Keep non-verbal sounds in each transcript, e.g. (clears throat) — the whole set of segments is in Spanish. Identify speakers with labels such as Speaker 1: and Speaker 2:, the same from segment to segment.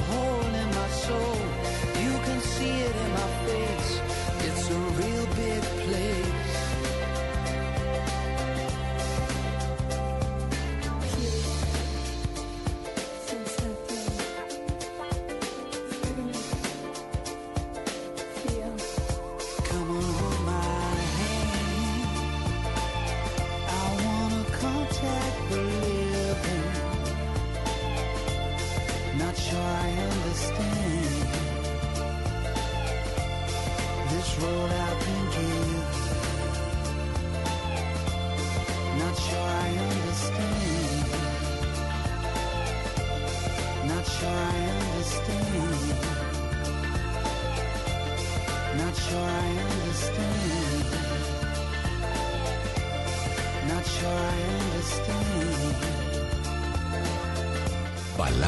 Speaker 1: a hole in my soul. You can see it in my face. It's a real big place.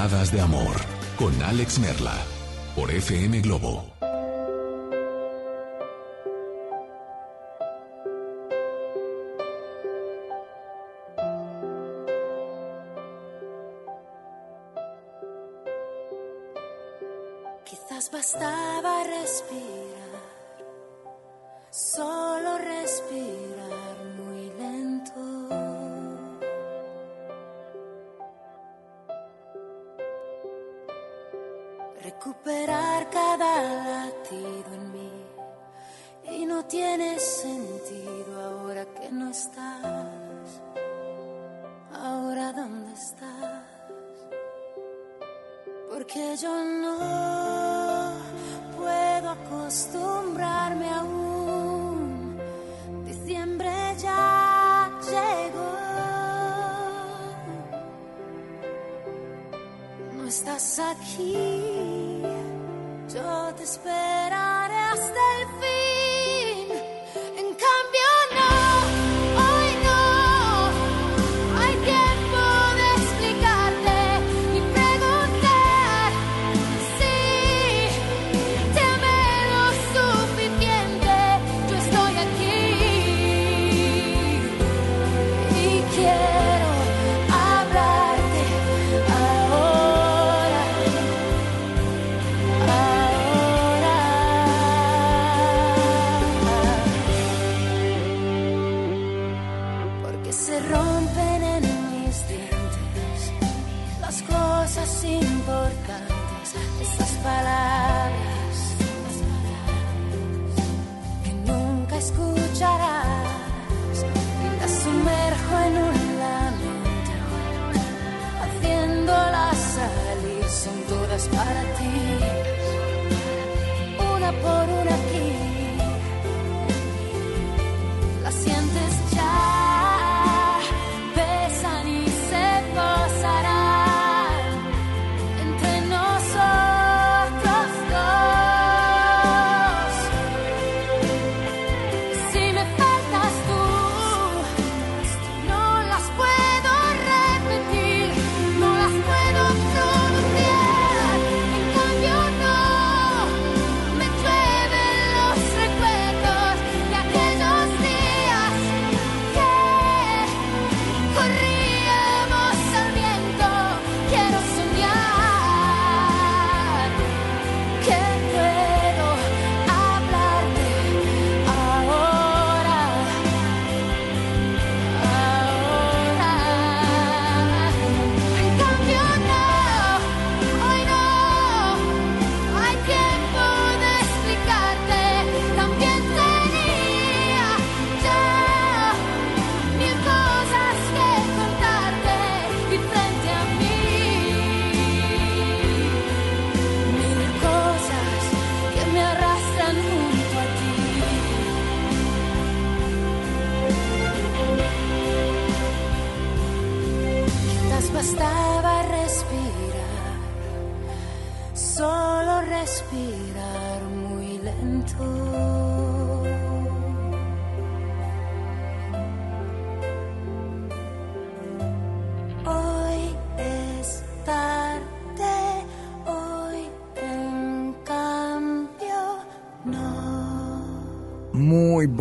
Speaker 2: Pinceladas de Amor con Alex Merla por FM Globo.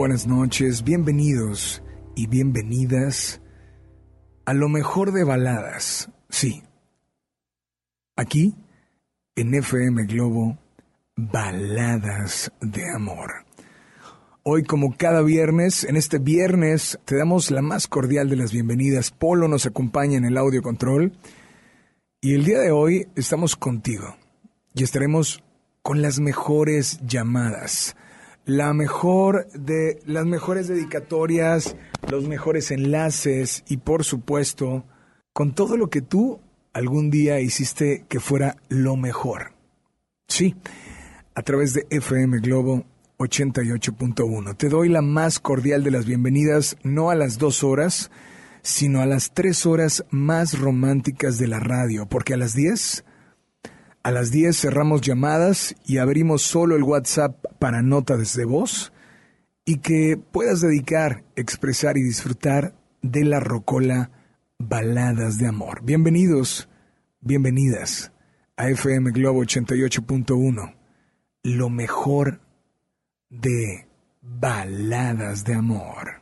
Speaker 3: Buenas noches, bienvenidos y bienvenidas a lo mejor de baladas, sí. Aquí, en FM Globo, baladas de amor. Hoy, como cada viernes, en este viernes te damos la más cordial de las bienvenidas. Polo nos acompaña en el audio control. Y el día de hoy estamos contigo y estaremos con las mejores llamadas, la mejor de las mejores dedicatorias, los mejores enlaces y por supuesto con todo lo que tú algún día hiciste que fuera lo mejor. Sí, a través de FM Globo 88.1. Te doy la más cordial de las bienvenidas, no a las dos horas, sino a las tres horas más románticas de la radio, porque a las 10, a las 10 cerramos llamadas y abrimos solo el WhatsApp para notas de voz y que puedas dedicar, expresar y disfrutar de la rocola Baladas de Amor. Bienvenidos, bienvenidas a FM Globo 88.1, lo mejor de Baladas de Amor.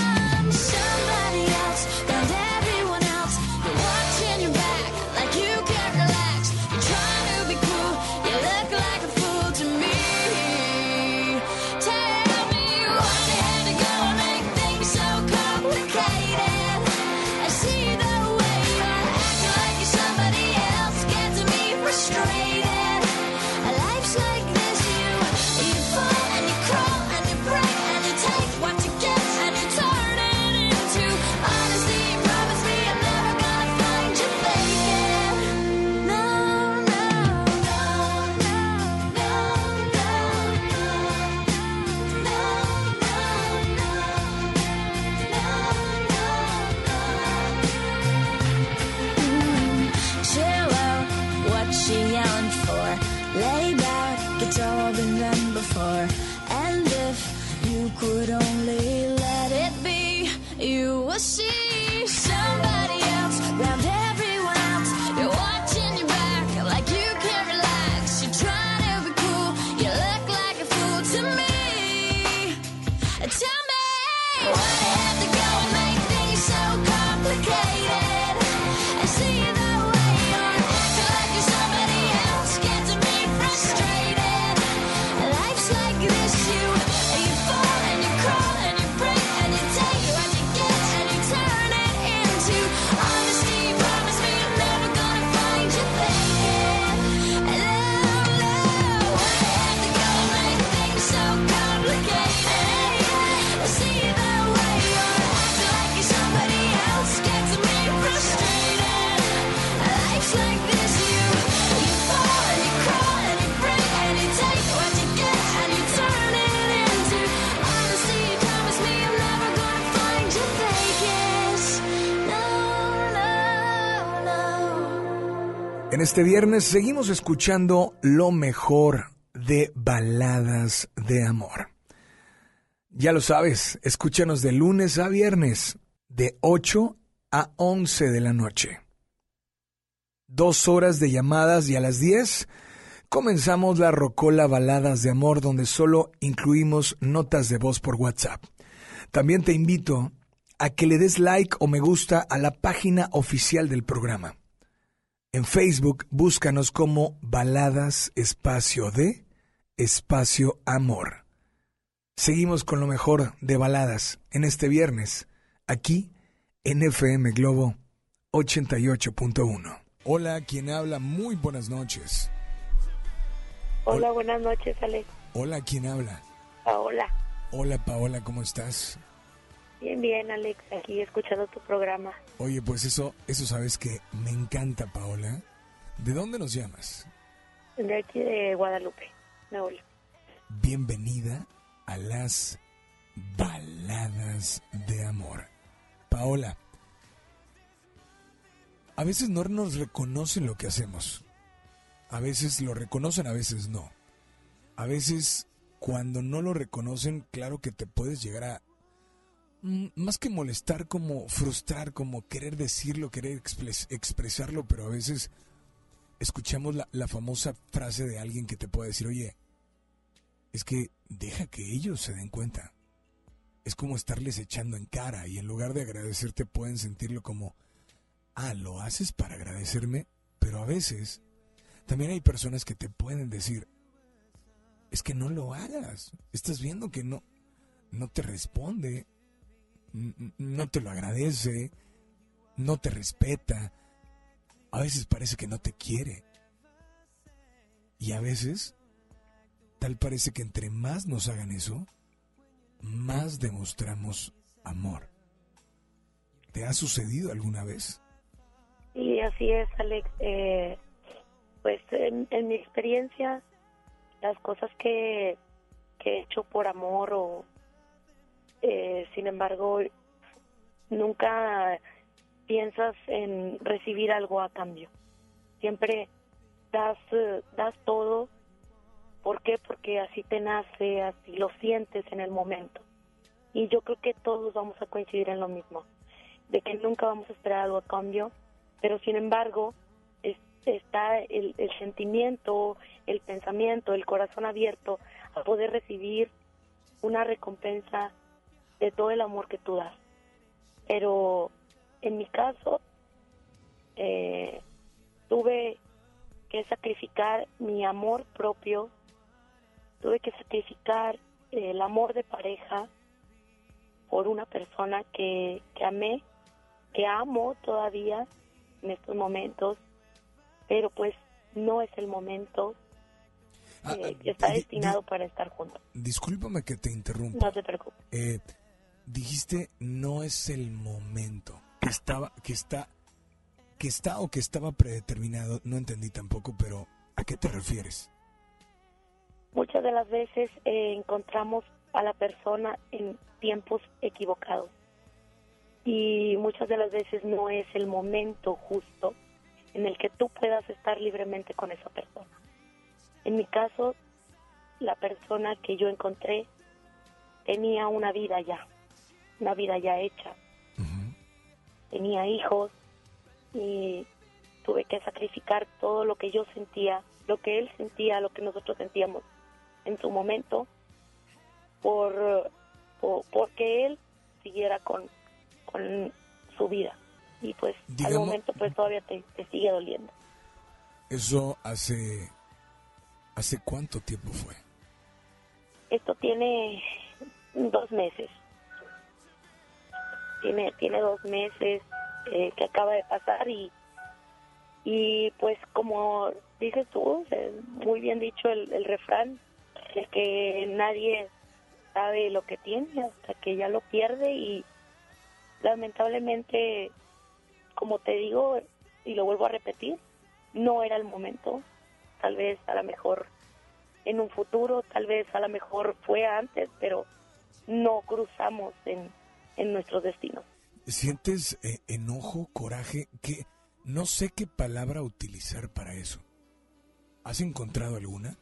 Speaker 3: este viernes seguimos escuchando lo mejor de baladas de amor. Ya lo sabes, escúchanos de lunes a viernes, de 8 a 11 de la noche. Dos horas de llamadas y a las 10 comenzamos la Rocola Baladas de Amor donde solo incluimos notas de voz por WhatsApp. También te invito a que le des like o me gusta a la página oficial del programa. En Facebook búscanos como Baladas Espacio de Espacio Amor. Seguimos con lo mejor de baladas en este viernes, aquí en FM Globo 88.1. Hola, quien habla, muy buenas noches.
Speaker 4: Hola, buenas noches, Alex.
Speaker 3: Hola, quien habla.
Speaker 4: Paola.
Speaker 3: Hola, Paola, ¿cómo estás?
Speaker 4: Bien, bien, Alex, aquí escuchando tu programa.
Speaker 3: Oye, pues eso, eso sabes que me encanta, Paola. ¿De dónde nos llamas?
Speaker 4: De aquí de Guadalupe, Nuevo León.
Speaker 3: Bienvenida a las baladas de amor. Paola, a veces no nos reconocen lo que hacemos. A veces lo reconocen, a veces no. A veces cuando no lo reconocen, claro que te puedes llegar a más que molestar, como frustrar, como querer decirlo, querer expres- expresarlo, pero a veces escuchamos la, la famosa frase de alguien que te puede decir, oye, es que deja que ellos se den cuenta. Es como estarles echando en cara y en lugar de agradecerte pueden sentirlo como, ah, lo haces para agradecerme, pero a veces también hay personas que te pueden decir, es que no lo hagas, estás viendo que no, no te responde, no te lo agradece, no te respeta, a veces parece que no te quiere. Y a veces, tal parece que entre más nos hagan eso, más demostramos amor. ¿Te ha sucedido alguna vez?
Speaker 4: Y así es, Alex. Eh, pues en, en mi experiencia, las cosas que, que he hecho por amor o, eh, sin embargo, nunca piensas en recibir algo a cambio. Siempre das, eh, das todo. ¿Por qué? Porque así te nace, así lo sientes en el momento. Y yo creo que todos vamos a coincidir en lo mismo, de que nunca vamos a esperar algo a cambio, pero sin embargo es- está el, el sentimiento, el pensamiento, el corazón abierto a poder recibir una recompensa de todo el amor que tú das. Pero en mi caso, eh, tuve que sacrificar mi amor propio, tuve que sacrificar el amor de pareja por una persona que, que amé, que amo todavía en estos momentos, pero pues no es el momento
Speaker 3: Ah,
Speaker 4: eh,
Speaker 3: ah,
Speaker 4: que está destinado para estar juntos.
Speaker 3: di- discúlpame que te interrumpa.
Speaker 4: No te preocupes.
Speaker 3: Eh, dijiste no es el momento que estaba que está que está o que estaba predeterminado no entendí tampoco pero a qué te refieres
Speaker 4: Muchas de las veces eh, encontramos a la persona en tiempos equivocados. Y muchas de las veces no es el momento justo en el que tú puedas estar libremente con esa persona. En mi caso, la persona que yo encontré tenía una vida ya, una vida ya hecha. Tenía hijos y tuve que sacrificar todo lo que yo sentía, lo que él sentía, lo que nosotros sentíamos en su momento, por, por porque él siguiera con, con su vida. Y pues al
Speaker 3: Digamos-
Speaker 4: momento pues todavía te, te sigue doliendo.
Speaker 3: eso hace hace cuánto tiempo fue
Speaker 4: Esto tiene dos meses. Tiene, tiene dos meses eh, que acaba de pasar y, y pues como dices tú, muy bien dicho el, el refrán, el que nadie sabe lo que tiene hasta que ya lo pierde y lamentablemente, como te digo y lo vuelvo a repetir, no era el momento. Tal vez a lo mejor en un futuro, tal vez a lo mejor fue antes, pero no cruzamos en, en nuestros destinos.
Speaker 3: sientes eh, enojo coraje que no sé qué palabra utilizar para eso has encontrado alguna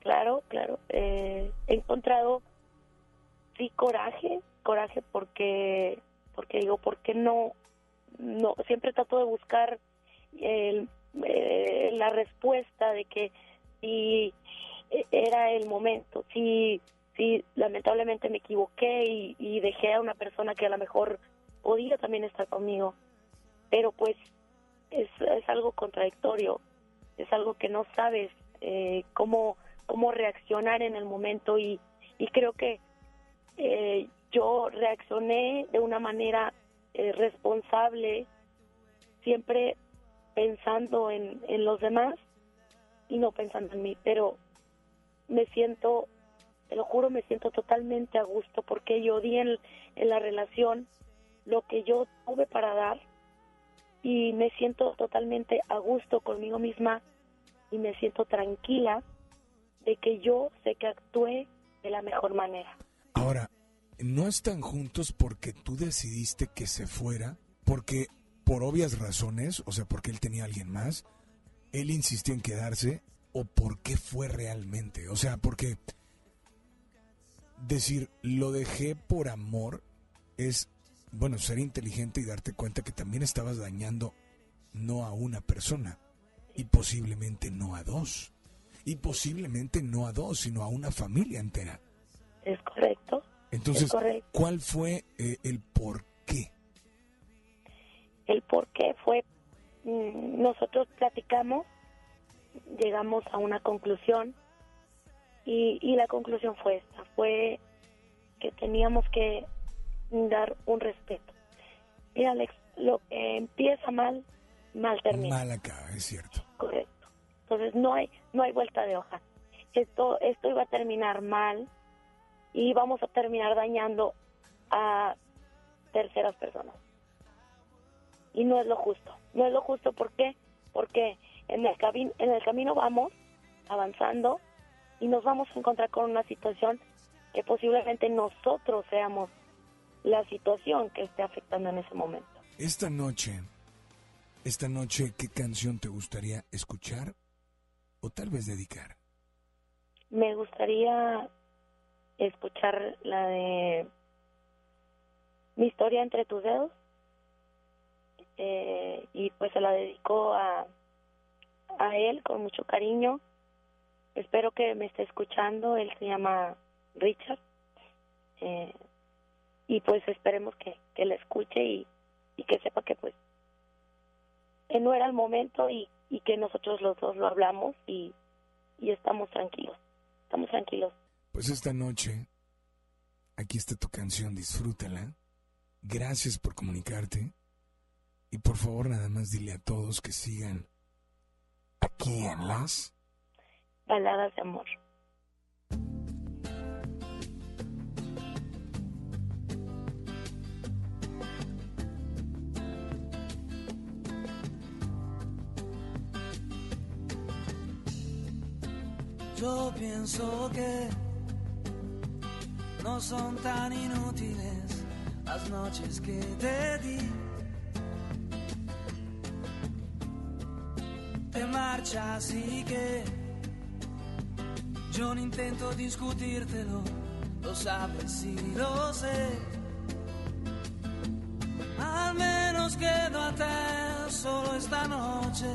Speaker 4: Claro, claro. eh, he encontrado sí coraje, coraje porque porque digo, ¿por qué no no siempre trato de buscar el- eh, la respuesta de que si era el momento, si si lamentablemente me equivoqué y, y dejé a una persona que a lo mejor podía también estar conmigo, pero pues es, es algo contradictorio, es algo que no sabes eh, cómo cómo reaccionar en el momento y, y creo que eh, yo reaccioné de una manera eh, responsable, siempre pensando en, en los demás y no pensando en mí, pero me siento, te lo juro, me siento totalmente a gusto porque yo di en, la relación lo que yo tuve para dar y me siento totalmente a gusto conmigo misma y me siento tranquila de que yo sé que actué de la mejor manera.
Speaker 3: Ahora, no están juntos porque tú decidiste que se fuera, porque por obvias razones, o sea, porque él tenía a alguien más, él insistió en quedarse, o por qué fue realmente. O sea, porque decir, lo dejé por amor, es, bueno, ser inteligente y darte cuenta que también estabas dañando no a una persona y posiblemente no a dos. Y posiblemente no a dos, sino a una familia entera.
Speaker 4: Es correcto.
Speaker 3: Entonces,
Speaker 4: Es correcto.
Speaker 3: ¿cuál fue eh, el por qué?
Speaker 4: El por qué fue, mm, nosotros platicamos, llegamos a una conclusión y, y la conclusión fue esta, fue que teníamos que dar un respeto. Mira, Alex, lo que empieza mal, mal termina.
Speaker 3: Mal acá, es cierto.
Speaker 4: Correcto. Entonces no hay no hay vuelta de hoja. Esto esto iba a terminar mal y vamos a terminar dañando a terceras personas. Y no es lo justo. No es lo justo ¿por qué? Porque en el en el camino vamos avanzando y nos vamos a encontrar con una situación que posiblemente nosotros seamos la situación que esté afectando en ese momento.
Speaker 3: Esta noche, esta noche, ¿qué canción te gustaría escuchar o tal vez dedicar?
Speaker 4: Me gustaría escuchar la de Mi historia entre tus dedos. Eh, y pues se la dedico a, a él con mucho cariño. Espero que me esté escuchando. Él se llama Richard. Eh, y pues esperemos que, que la escuche y, y que sepa que pues que no era el momento y, y que nosotros los dos lo hablamos y, y estamos tranquilos. Estamos tranquilos.
Speaker 3: Pues esta noche, aquí está tu canción, disfrútala. Gracias por comunicarte. Y por favor, nada más dile a todos que sigan aquí en las...
Speaker 4: Baladas de amor.
Speaker 5: Yo pienso que no son tan inútiles las noches que te di. Te marchas y que yo no intento discutírtelo, lo sabes y lo sé. Al menos quedo a te solo esta noche.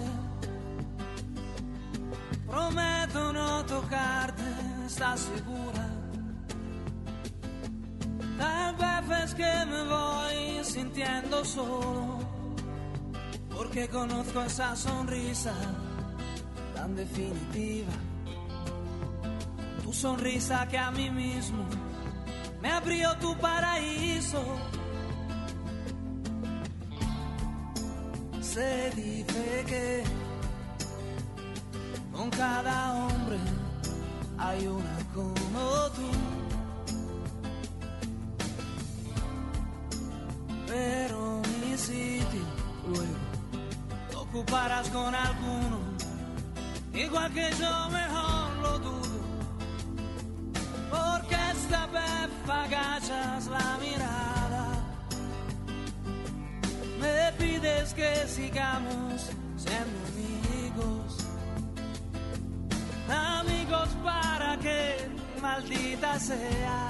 Speaker 5: Prometo no tocarte, ¿estás segura? Tal vez es que me voy sintiendo solo, porque conozco esa sonrisa tan definitiva. Sonrisa que a mí mismo me abrió tu paraíso. Se dice que con cada hombre hay una como tú. Pero mi sitio luego ocuparás con alguno, igual que yo mejor lo dudo. Agachas la mirada, me pides que sigamos siendo amigos amigos para que maldita sea.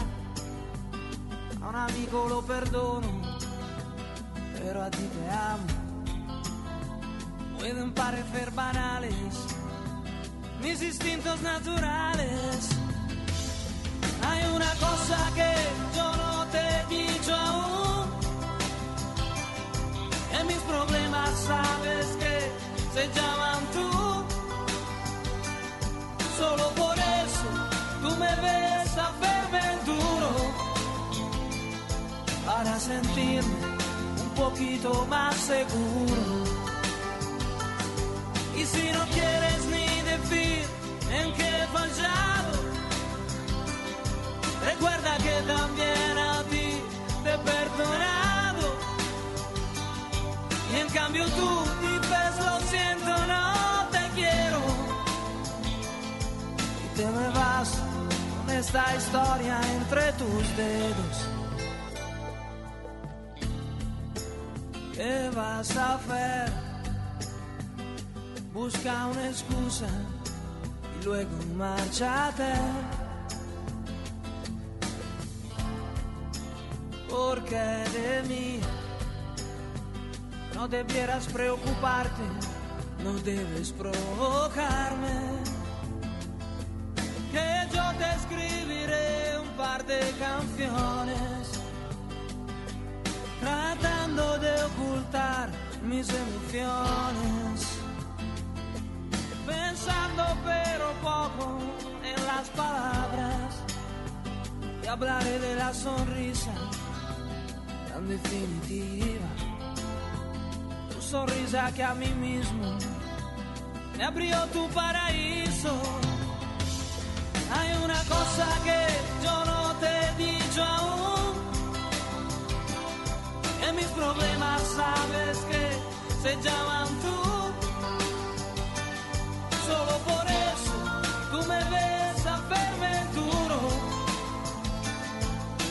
Speaker 5: A un amigo lo perdono, pero a ti te amo. Pueden parecer banales mis instintos naturales. Hay una cosa que yo no te he dicho aún. En mis problemas sabes que se llaman tú. Solo por eso tú me ves a verme duro para sentirme un poquito más seguro. Y si no quieres ni decir en qué he fallado, recuerda que también a ti te he perdonado. Y en cambio tú dices lo siento, no te quiero te me vas con esta historia entre tus dedos. ¿Qué vas a hacer? Busca una excusa y luego márchate. porque de mí no debieras preocuparte, no debes provocarme. Que yo te escribiré un par de canciones, tratando de ocultar mis emociones, pensando pero poco en las palabras, te hablaré de la sonrisa tan definitiva. Tu sonrisa que a mí mismo me abrió tu paraíso. Hay una cosa que yo no te he dicho aún. Que mis problemas sabes que se llaman tú. Solo por eso tú me ves a verme duro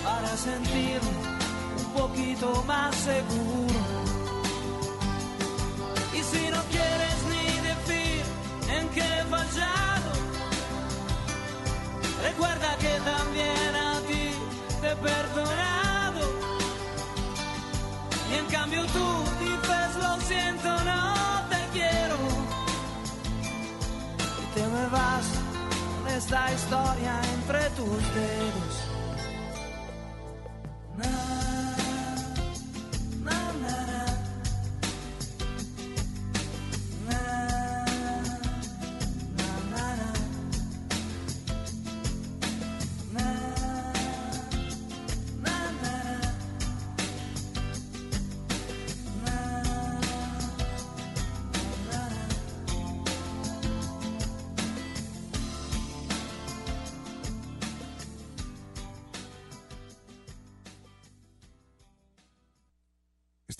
Speaker 5: para sentirme un poquito más seguro. Y si no quieres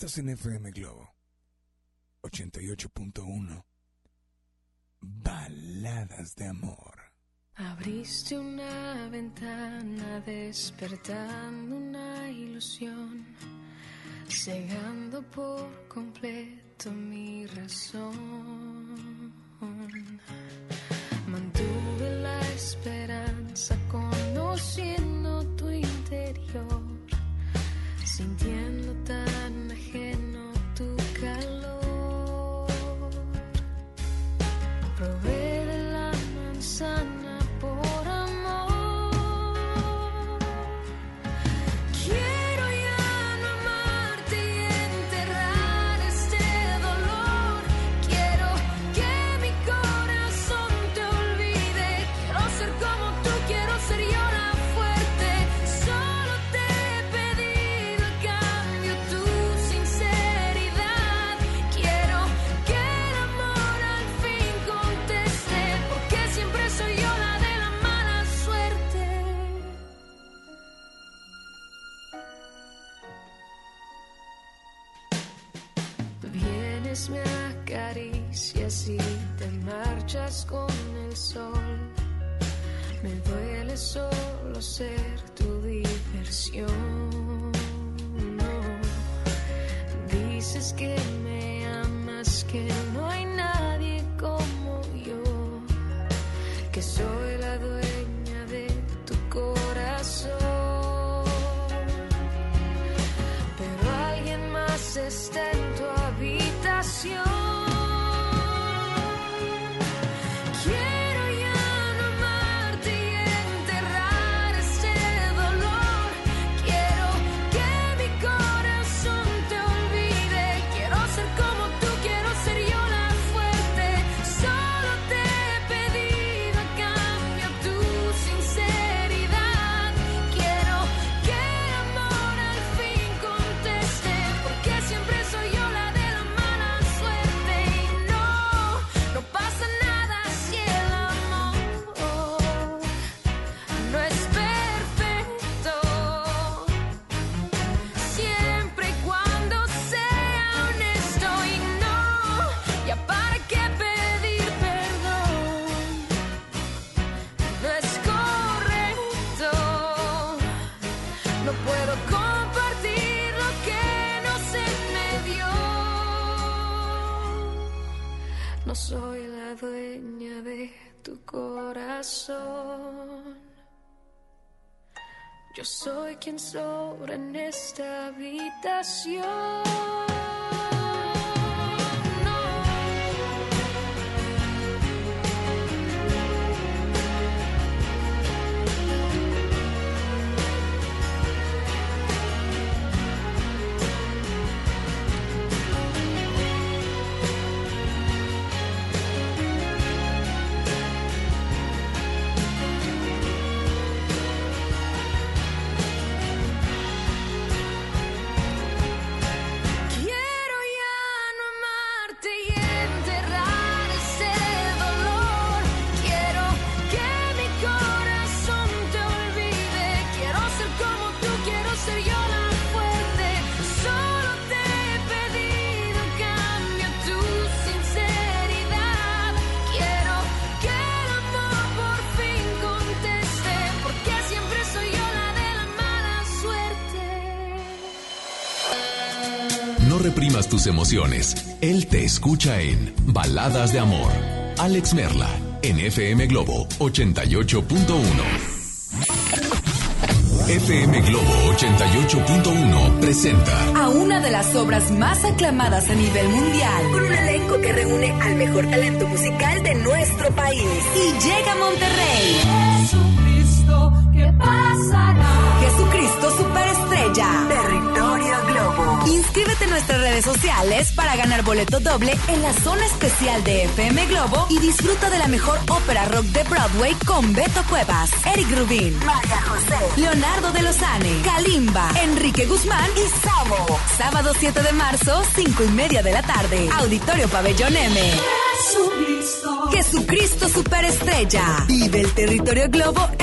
Speaker 3: Estás en FM Globo 88.1 Baladas de amor.
Speaker 6: Abriste una ventana despertando Yo soy quien sobra en esta habitación.
Speaker 1: Tus emociones. Él te escucha en Baladas de Amor. Alex Merla, en FM Globo 88.1. FM Globo 88.1 presenta
Speaker 7: a una de las obras más aclamadas a nivel mundial, con un elenco que reúne al mejor talento musical de nuestro país. Y llega a Monterrey.
Speaker 6: Jesucristo, ¿qué pasará?
Speaker 7: Jesucristo Superestrella. Globo. Inscríbete en nuestras redes sociales para ganar boleto doble en la zona especial de FM Globo y disfruta de la mejor ópera rock de Broadway con Beto Cuevas, Eric Rubín, María José, Leonardo de Lozane, Kalimba, Enrique Guzmán y Samo. Sábado 7 de marzo, 5 y media de la tarde. Auditorio Pabellón M.
Speaker 6: Jesucristo.
Speaker 7: Jesucristo Superestrella. Vive el territorio Globo en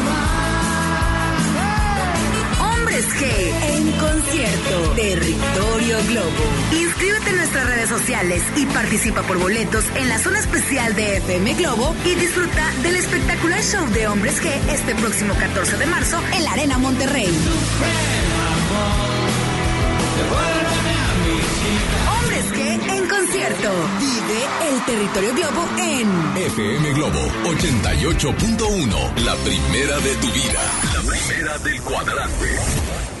Speaker 7: G en concierto. Territorio Globo. Inscríbete en nuestras redes sociales y participa por boletos en la zona especial de FM Globo y disfruta del espectacular show de Hombres G este próximo 14 de marzo en la Arena Monterrey. Hombres En concierto. Vive el Territorio Globo en
Speaker 6: FM Globo 88.1, la primera de tu vida. La primera del cuadrante.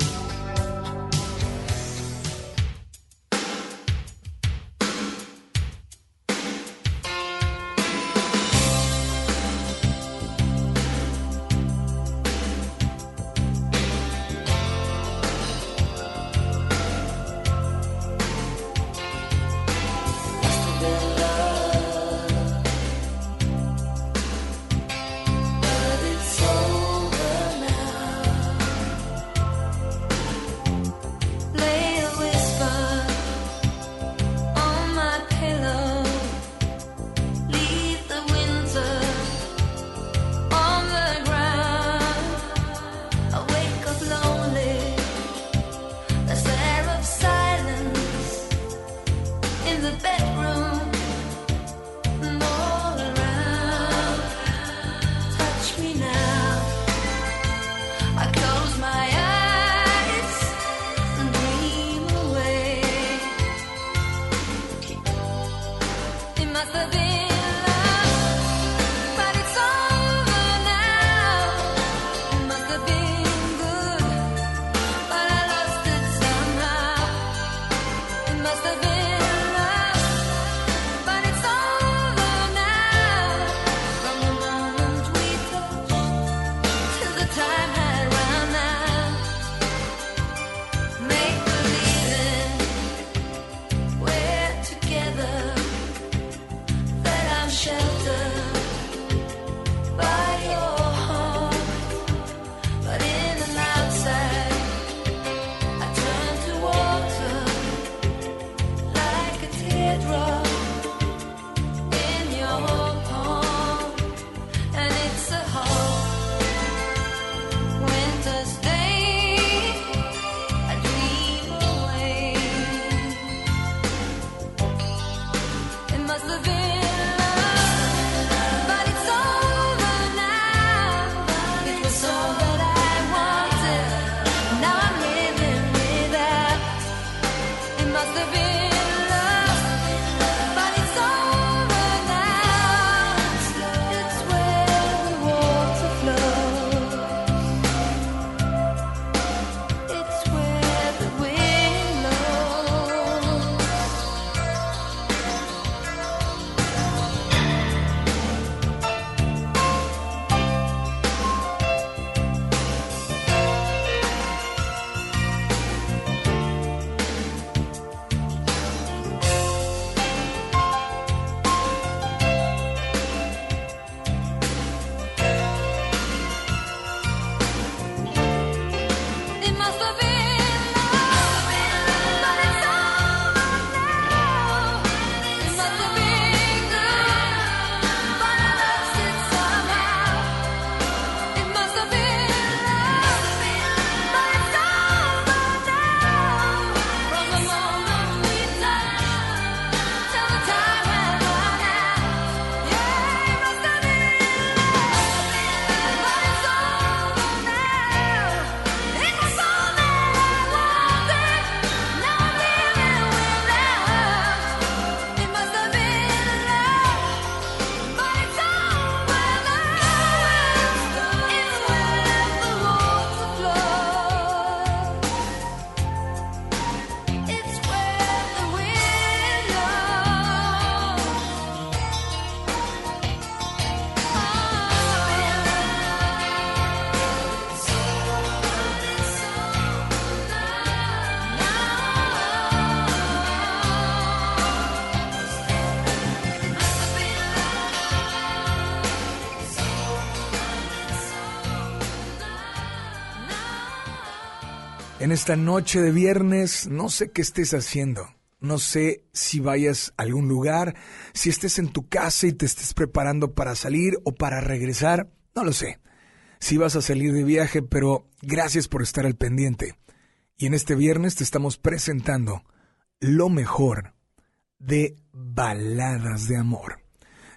Speaker 3: En esta noche de viernes, no sé qué estés haciendo. No sé si vayas a algún lugar, si estés en tu casa y te estés preparando para salir o para regresar. No lo sé. Si vas a salir de viaje, pero gracias por estar al pendiente. Y en este viernes te estamos presentando lo mejor de baladas de amor.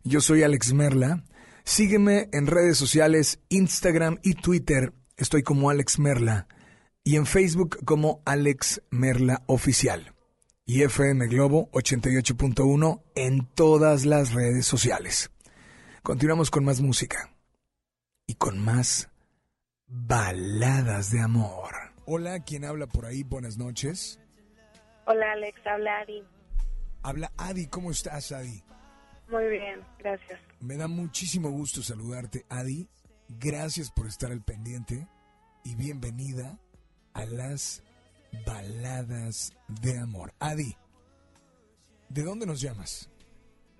Speaker 3: Yo soy Alex Merla. Sígueme en redes sociales, Instagram y Twitter. Estoy como Alex Merla. Y en Facebook como Alex Merla Oficial. Y FM Globo 88.1 en todas las redes sociales. Continuamos con más música. Y con más baladas de amor. Hola, ¿quién habla por ahí? Buenas noches.
Speaker 8: Hola Alex, habla Adi.
Speaker 3: Habla Adi, ¿cómo estás, Adi?
Speaker 8: Muy bien, gracias.
Speaker 3: Me da muchísimo gusto saludarte, Adi. Gracias por estar al pendiente y bienvenida a las baladas de amor. Adi, ¿de dónde nos llamas?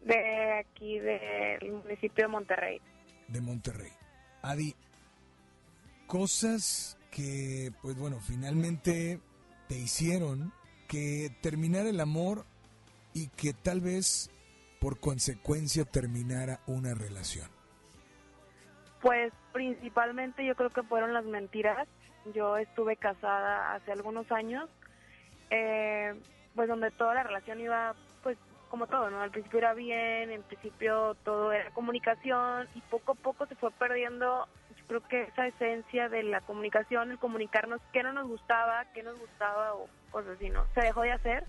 Speaker 8: De aquí, del municipio de Monterrey.
Speaker 3: De Monterrey. Adi, cosas que, pues bueno, finalmente te hicieron que terminara el amor y que tal vez por consecuencia terminara una relación.
Speaker 8: Pues principalmente yo creo que fueron las mentiras. Yo estuve casada hace algunos años, eh, pues donde toda la relación iba, pues como todo, ¿no? Al principio era bien, en principio todo era comunicación y poco a poco se fue perdiendo, yo creo que esa esencia de la comunicación, el comunicarnos qué no nos gustaba, qué nos gustaba o cosas así, ¿no? Se dejó de hacer.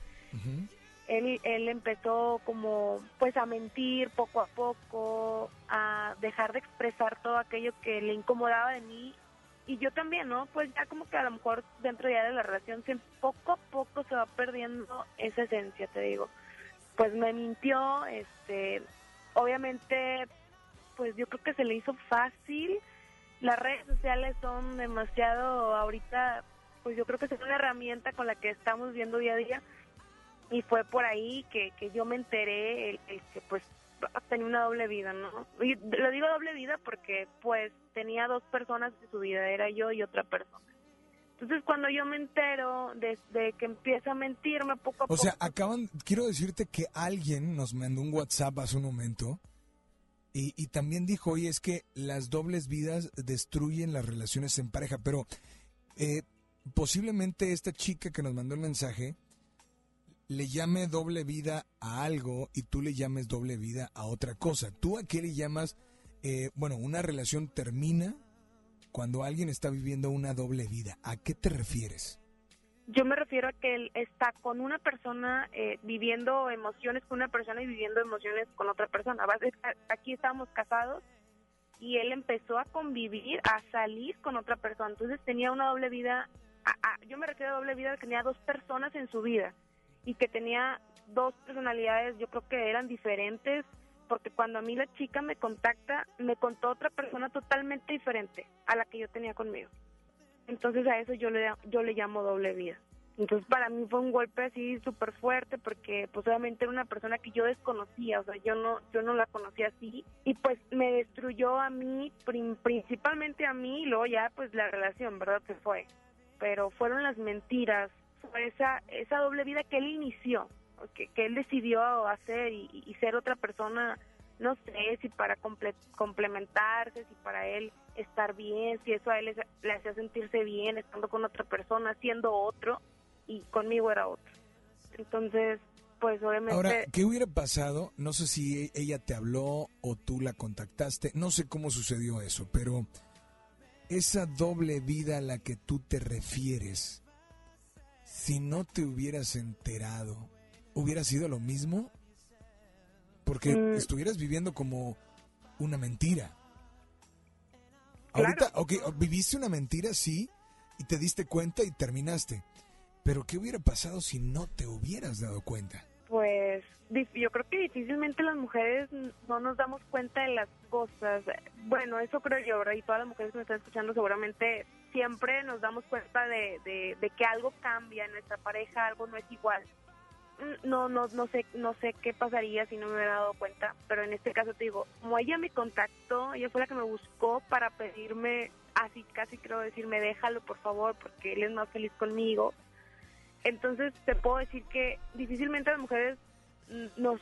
Speaker 8: Él, él empezó como pues a mentir poco a poco, a dejar de expresar todo aquello que le incomodaba de mí y yo también, ¿no? Pues ya como que a lo mejor dentro ya de la relación se- poco a poco se va perdiendo esa esencia, te digo. Pues me mintió, este, obviamente, pues yo creo que se le hizo fácil. Las redes sociales son demasiado ahorita, pues yo creo que es una herramienta con la que estamos viendo día a día y fue por ahí que, que yo me enteré el, el que pues tenía una doble vida, ¿no? Y lo digo doble vida porque pues tenía dos personas en su vida, era yo y otra persona. Entonces cuando yo me entero desde que empieza a mentirme poco a
Speaker 3: O
Speaker 8: poco,
Speaker 3: sea, acaban, quiero decirte que alguien nos mandó un WhatsApp hace un momento y, y también dijo, oye, es que las dobles vidas destruyen las relaciones en pareja, pero eh, posiblemente esta chica que nos mandó el mensaje le llame doble vida a algo y tú le llames doble vida a otra cosa. ¿Tú a qué le llamas, eh, bueno, una relación termina cuando alguien está viviendo una doble vida? ¿A qué te refieres?
Speaker 8: yo me refiero a que él está con una persona eh, viviendo emociones con una persona y viviendo emociones con otra persona. Aquí estábamos casados y él empezó a convivir, a salir con otra persona. Entonces tenía una doble vida. a- yo me refiero a doble vida, tenía dos personas en su vida y que tenía dos personalidades, yo creo que eran diferentes, porque cuando a mí la chica me contacta, me contó otra persona totalmente diferente a la que yo tenía conmigo. Entonces a eso yo le, yo le llamo doble vida. Entonces para mí fue un golpe así súper fuerte porque pues obviamente era una persona que yo desconocía, o sea, yo no yo no la conocía así y pues me destruyó a mí, principalmente a mí y luego ya pues la relación, ¿verdad? Que fue. Pero fueron las mentiras, esa, esa doble vida que él inició, que, que él decidió hacer y, ser otra persona, no sé si para comple- complementarse, si para él estar bien, si eso a él le- le hacía sentirse bien estando con otra persona, siendo otro y conmigo era otro. Entonces, pues obviamente...
Speaker 3: Ahora, ¿qué hubiera pasado? No sé si e- ella te habló o tú la contactaste, no sé cómo sucedió eso, pero esa doble vida a la que tú te refieres, si no te hubieras enterado, ¿hubiera sido lo mismo? Porque
Speaker 8: Mm.
Speaker 3: estuvieras viviendo como una mentira. Ahorita, ok, viviste una mentira, sí, y te diste cuenta y terminaste. Pero ¿qué hubiera pasado si no te hubieras dado cuenta?
Speaker 8: Pues yo creo que difícilmente las mujeres no nos damos cuenta de las cosas. Bueno, eso creo yo, ¿verdad? Y todas las mujeres que me están escuchando seguramente siempre nos damos cuenta de, de, que algo cambia en nuestra pareja, algo no es igual. mm, no, no, no sé, no sé qué pasaría si no me hubiera dado cuenta, pero en este caso te digo, como ella me contactó, ella fue la que me buscó para pedirme, así casi creo decirme, déjalo por favor, porque él es más feliz conmigo. Entonces te puedo decir que difícilmente las mujeres nos,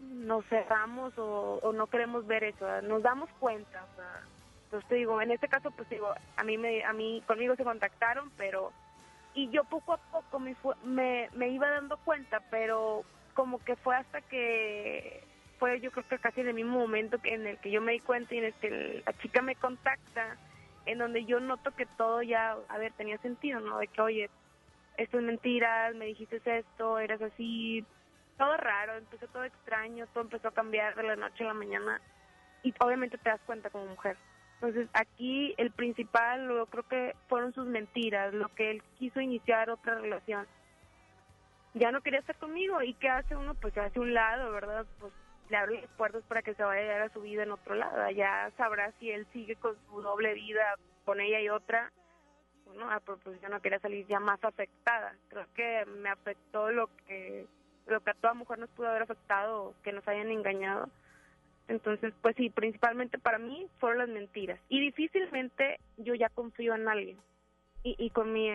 Speaker 8: nos cerramos o, o no queremos ver eso, nos damos cuenta. o sea, entonces te digo, en este caso, pues digo, a mí, me, a mí conmigo se contactaron, pero y yo poco a poco me, fue- me, me iba dando cuenta, pero como que fue hasta que fue yo creo que casi en el mismo momento en el que yo me di cuenta y en el que la chica me contacta, en donde yo noto que todo ya, a ver, tenía sentido, ¿no? De que, oye, esto es mentiras, me dijiste esto, eras así, todo raro, empezó todo extraño, todo empezó a cambiar de la noche a la mañana y obviamente te das cuenta como mujer. Entonces aquí el principal, yo creo que fueron sus mentiras, lo que él quiso iniciar otra relación. Ya no quería estar conmigo y ¿qué hace uno? Pues hace un lado, ¿verdad? Pues le abre las puertas para que se vaya a haga su vida en otro lado. Ya sabrá si él sigue con su doble vida, con ella y otra. Bueno, ah, pues yo no quería salir ya más afectada. Creo que me afectó lo que lo que a toda mujer nos pudo haber afectado, que nos hayan engañado. Entonces, pues sí, principalmente para mí fueron las mentiras. Y difícilmente yo ya confío en alguien. Y, y con mi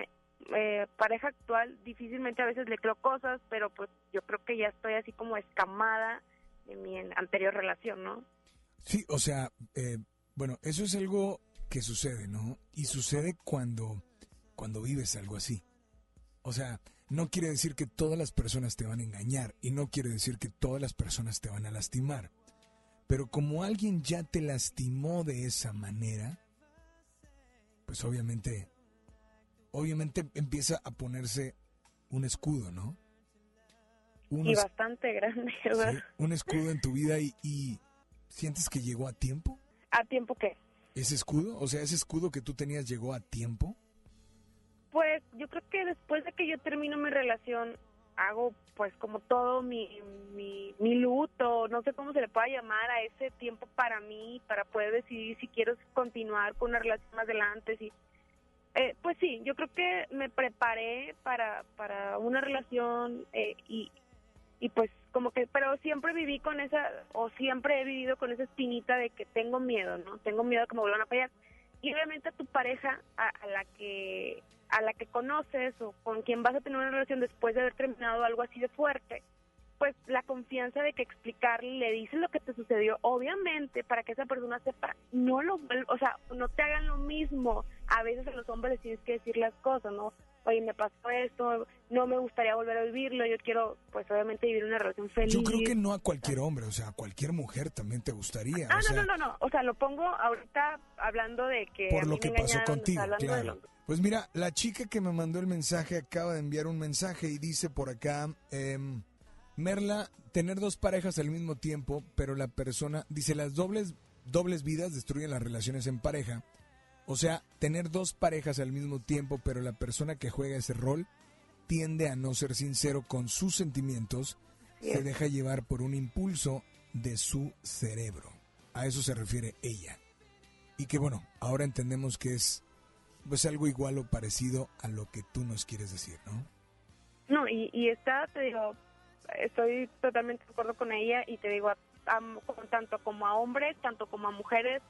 Speaker 8: eh, pareja actual, difícilmente a veces le creo cosas, pero pues yo creo que ya estoy así como escamada de mi anterior relación, ¿no?
Speaker 3: Sí, o sea, eh, bueno, eso es algo que sucede, ¿no? Y sucede cuando, cuando vives algo así. O sea, no quiere decir que todas las personas te van a engañar y no quiere decir que todas las personas te van a lastimar. Pero como alguien ya te lastimó de esa manera, pues obviamente, obviamente empieza a ponerse un escudo, ¿no? Un,
Speaker 8: Y bastante grande, ¿verdad?
Speaker 3: sí, un escudo en tu vida y, y sientes que llegó a tiempo.
Speaker 8: ¿A tiempo qué?
Speaker 3: ¿Ese escudo? O sea, ese escudo que tú tenías llegó a tiempo.
Speaker 8: Pues yo creo que después de que yo termino mi relación, hago pues como todo mi, mi, mi luto, no sé cómo se le pueda llamar a ese tiempo para mí, para poder decidir si quiero continuar con una relación más adelante. Si, eh, pues sí, yo creo que me preparé para, para una relación eh, y, y pues como que, pero siempre viví con esa, o siempre he vivido con esa espinita de que tengo miedo, ¿no? Tengo miedo que me vuelvan a fallar. Y obviamente a tu pareja, a, a la que a la que conoces o con quien vas a tener una relación después de haber terminado algo así de fuerte, pues la confianza de que explicarle, le dices lo que te sucedió, obviamente, para que esa persona sepa, no lo, o sea, no te hagan lo mismo. A veces a los hombres les tienes que decir las cosas, ¿no? Oye, me pasó esto, no me gustaría volver a vivirlo, yo quiero, pues obviamente vivir una relación feliz.
Speaker 3: Yo creo que no a cualquier hombre, o sea, a cualquier mujer también te gustaría.
Speaker 8: Ah,
Speaker 3: o sea,
Speaker 8: no, no, no, no, o sea, lo pongo ahorita hablando de que a
Speaker 3: por
Speaker 8: mí
Speaker 3: lo
Speaker 8: me
Speaker 3: que pasó
Speaker 8: engañaron,
Speaker 3: contigo, claro. Pues mira, la chica que me mandó el mensaje acaba de enviar un mensaje y dice por acá, em, Merla, tener dos parejas al mismo tiempo, pero la persona, dice, las dobles, dobles vidas destruyen las relaciones en pareja. O sea, tener dos parejas al mismo tiempo, pero la persona que juega ese rol tiende a no ser sincero con sus sentimientos, se deja llevar por un impulso de su cerebro. A eso se refiere ella. Y que bueno, ahora entendemos que es pues algo igual o parecido a lo que tú nos quieres decir, ¿no?
Speaker 8: No, y, y está, te digo, estoy totalmente de acuerdo con ella y te digo, a- tanto como a hombres, tanto como a mujeres,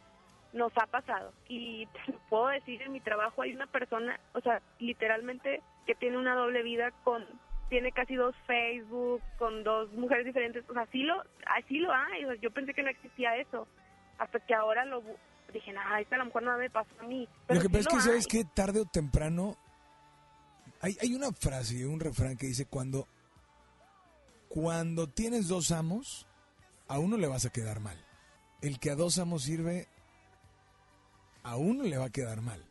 Speaker 8: nos ha pasado. Y te lo puedo decir, en mi trabajo hay una persona, o sea, literalmente que tiene una doble vida con, tiene casi dos Facebook, con dos mujeres diferentes, o sea, así lo, así lo hay, o sea, yo pensé que no existía eso, hasta que ahora lo dije, ah, esta a lo mejor no me pasó a mí. Pero
Speaker 3: lo que
Speaker 8: sí
Speaker 3: pasa es que,
Speaker 8: hay.
Speaker 3: ¿sabes qué? Tarde o temprano, hay, hay una frase, un refrán que dice, cuando, cuando tienes dos amos, a uno le vas a quedar mal. El que a dos amos sirve, a uno le va a quedar mal.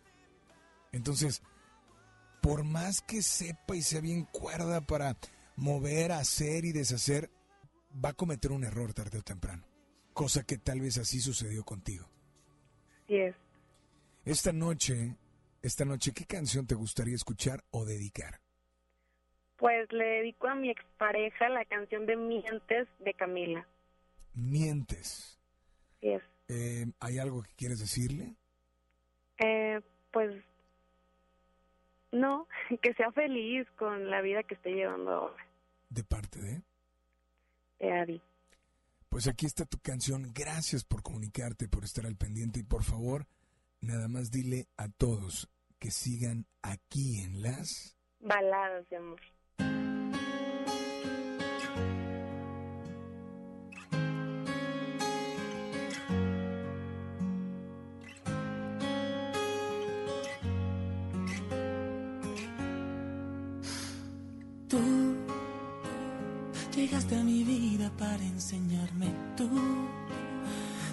Speaker 3: Entonces, por más que sepa y sea bien cuerda para mover, hacer y deshacer, va a cometer un error tarde o temprano. Cosa que tal vez así sucedió contigo.
Speaker 8: Así es.
Speaker 3: Esta noche, esta noche, ¿qué canción te gustaría escuchar o dedicar?
Speaker 8: Pues le dedico a mi expareja la canción de Mientes de Camila.
Speaker 3: Mientes.
Speaker 8: Así es.
Speaker 3: Eh, ¿Hay algo que quieres decirle?
Speaker 8: Eh, pues no, (laughs) que sea feliz con la vida que esté llevando ahora.
Speaker 3: ¿De parte de?
Speaker 8: De Adi.
Speaker 3: Pues aquí está tu canción. Gracias por comunicarte, por estar al pendiente y por favor, nada más dile a todos que sigan aquí en las...
Speaker 8: Baladas de amor.
Speaker 9: Para enseñarme. Tú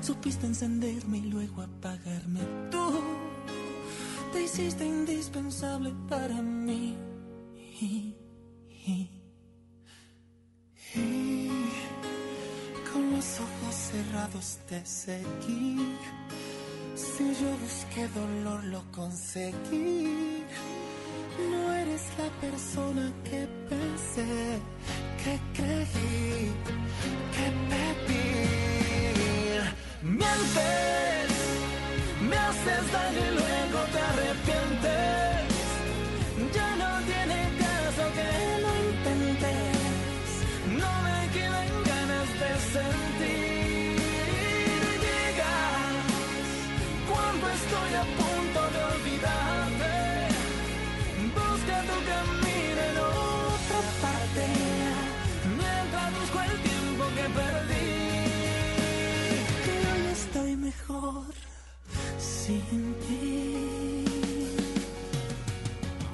Speaker 9: supiste encenderme y luego apagarme. Tú te hiciste indispensable para mí. Y, con los ojos cerrados te seguí. Si yo busqué dolor, lo conseguí. Eres la persona que pensé, que creí, que pedí. Mientes, me haces daño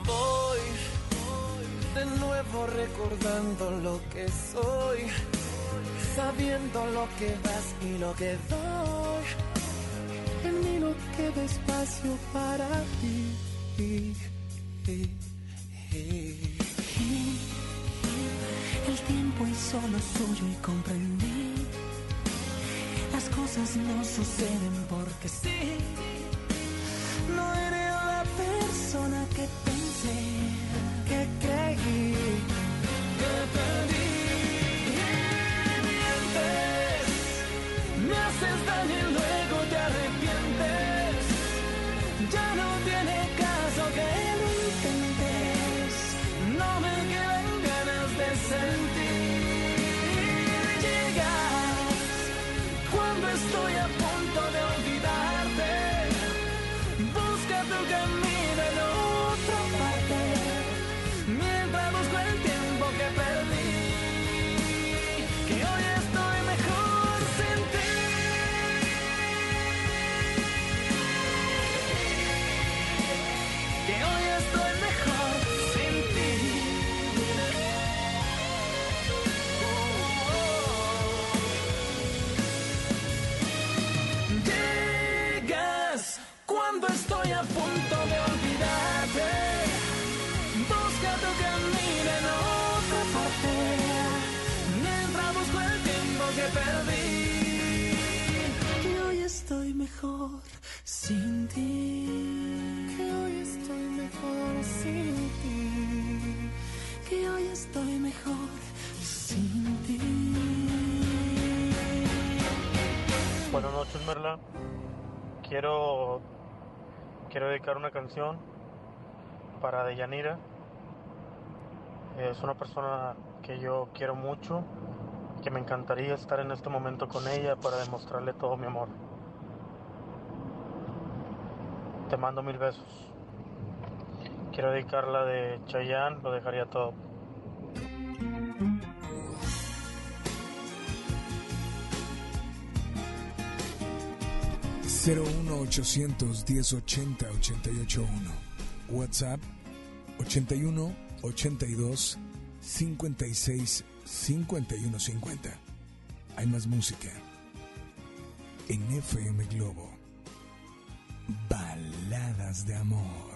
Speaker 9: Voy de nuevo recordando lo que soy. Sabiendo lo que das y lo que doy. En mí no queda espacio para ti. El tiempo hizo lo suyo y comprendí. Las cosas no suceden porque sí. Perdí. Que hoy estoy mejor sin ti. Que hoy estoy mejor sin ti. Que hoy estoy mejor sin ti.
Speaker 10: Buenas noches, Merla. Quiero quiero dedicar una canción para Deyanira. Es una persona que yo quiero mucho, que me encantaría estar en este momento con ella para demostrarle todo mi amor. Te mando mil besos. Quiero dedicarla de Chayanne, lo dejaría todo.
Speaker 3: 01800 1080 881. WhatsApp 81 82 56 51 50. Hay más música. En FM Globo. Baladas de amor.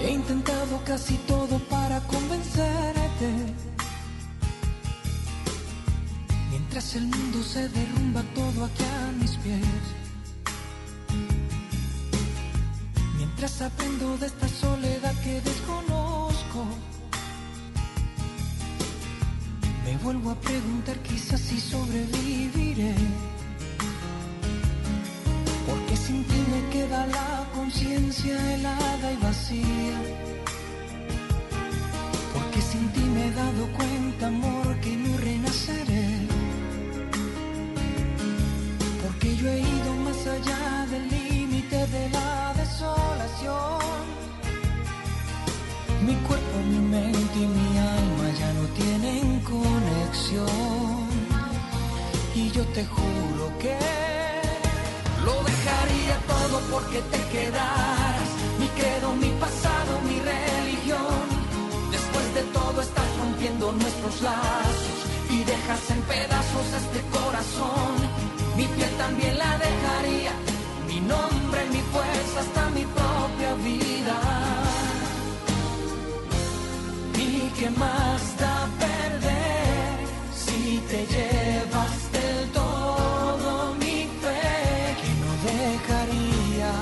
Speaker 9: He intentado casi todo para convencerte. Mientras el mundo se derrumba todo aquí a mis pies. Mientras aprendo de esta soledad que desconozco. Me vuelvo a preguntar quizás si sobreviviré. Porque sin ti me queda la conciencia helada y vacía. Porque sin ti me he dado cuenta, amor, que no renaceré. Porque yo he ido más allá del límite de la desolación. Mi cuerpo, mi mente
Speaker 5: y mi yo te juro que lo dejaría todo porque te quedaras. Mi credo, mi pasado, mi religión. Después de todo estás rompiendo nuestros lazos y dejas en pedazos este corazón. Mi piel también la dejaría, mi nombre, mi fuerza, hasta mi propia vida. ¿Y qué más da si te llevas del todo mi fe que no dejaría?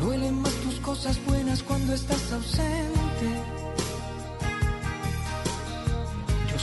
Speaker 5: Duelen más tus cosas buenas cuando estás ausente.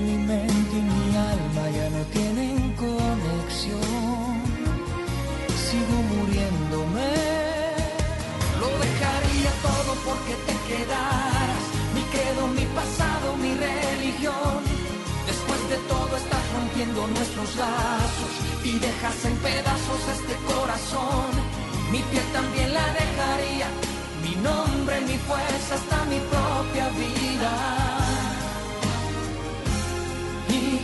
Speaker 5: Mi mente y mi alma ya no tienen conexión. Sigo muriéndome. Lo dejaría todo porque te quedaras. Mi credo, mi pasado, mi religión. Después de todo estás rompiendo nuestros lazos y dejas en pedazos este corazón. Mi piel también la dejaría. Mi nombre, mi fuerza, hasta mi propia vida.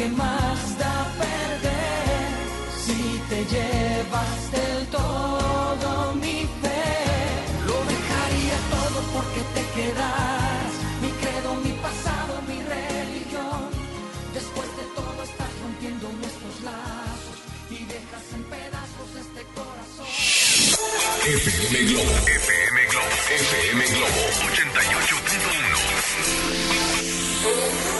Speaker 5: ¿Y qué más da perder si te llevas del todo mi fe? Lo dejaría todo porque te quedas. Mi credo, mi pasado, mi religión. Después de todo estás rompiendo nuestros lazos y dejas en pedazos este corazón.
Speaker 1: FM Globo. FM Globo. FM Globo 88.1.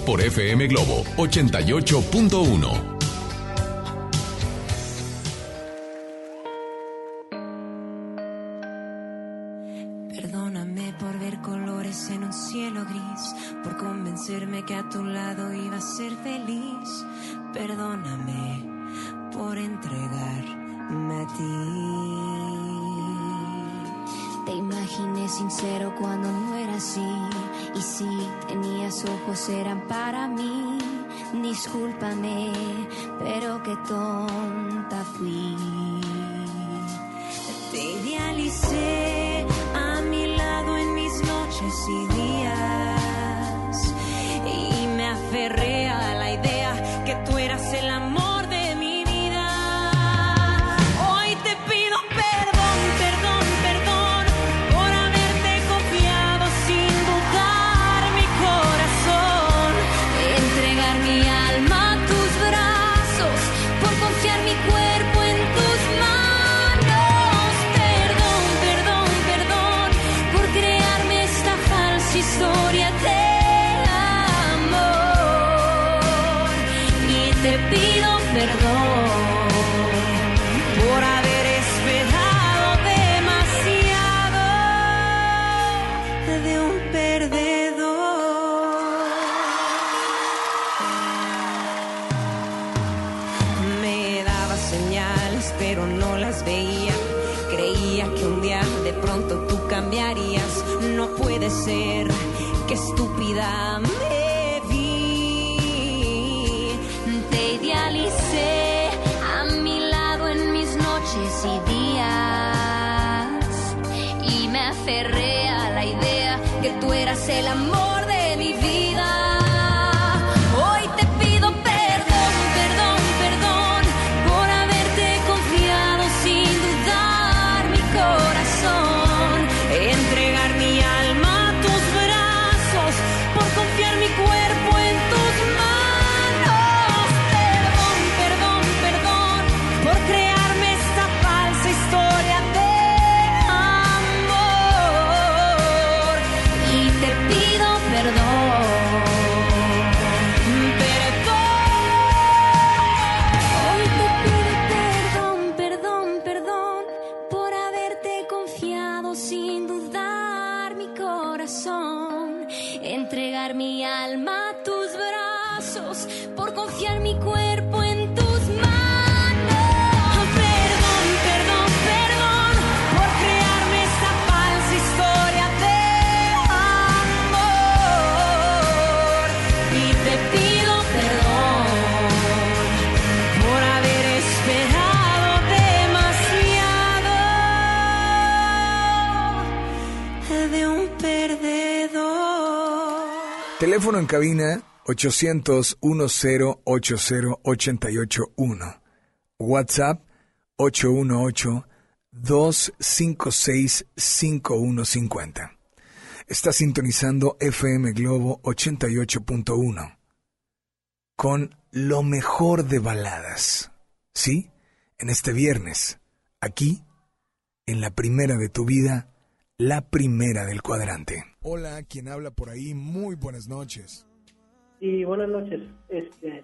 Speaker 1: por FM Globo 88.1.
Speaker 6: Perdóname por ver colores en un cielo gris, por convencerme que a tu lado iba a ser feliz. Perdóname por entregarme a ti.
Speaker 11: Te imaginé sincero cuando no era así. Y si tenías ojos eran para mí. Discúlpame, pero qué tonta fui.
Speaker 6: Te idealicé a mi lado en mis noches y días. Y me aferré a la
Speaker 3: Teléfono en cabina 800-1080-881. WhatsApp 818-256-5150. Está sintonizando FM Globo 88.1 con lo mejor de baladas. ¿Sí? En este viernes, aquí, en la primera de tu vida, la primera del cuadrante. Hola, quien habla por ahí, muy buenas noches.
Speaker 12: Y buenas noches. Este,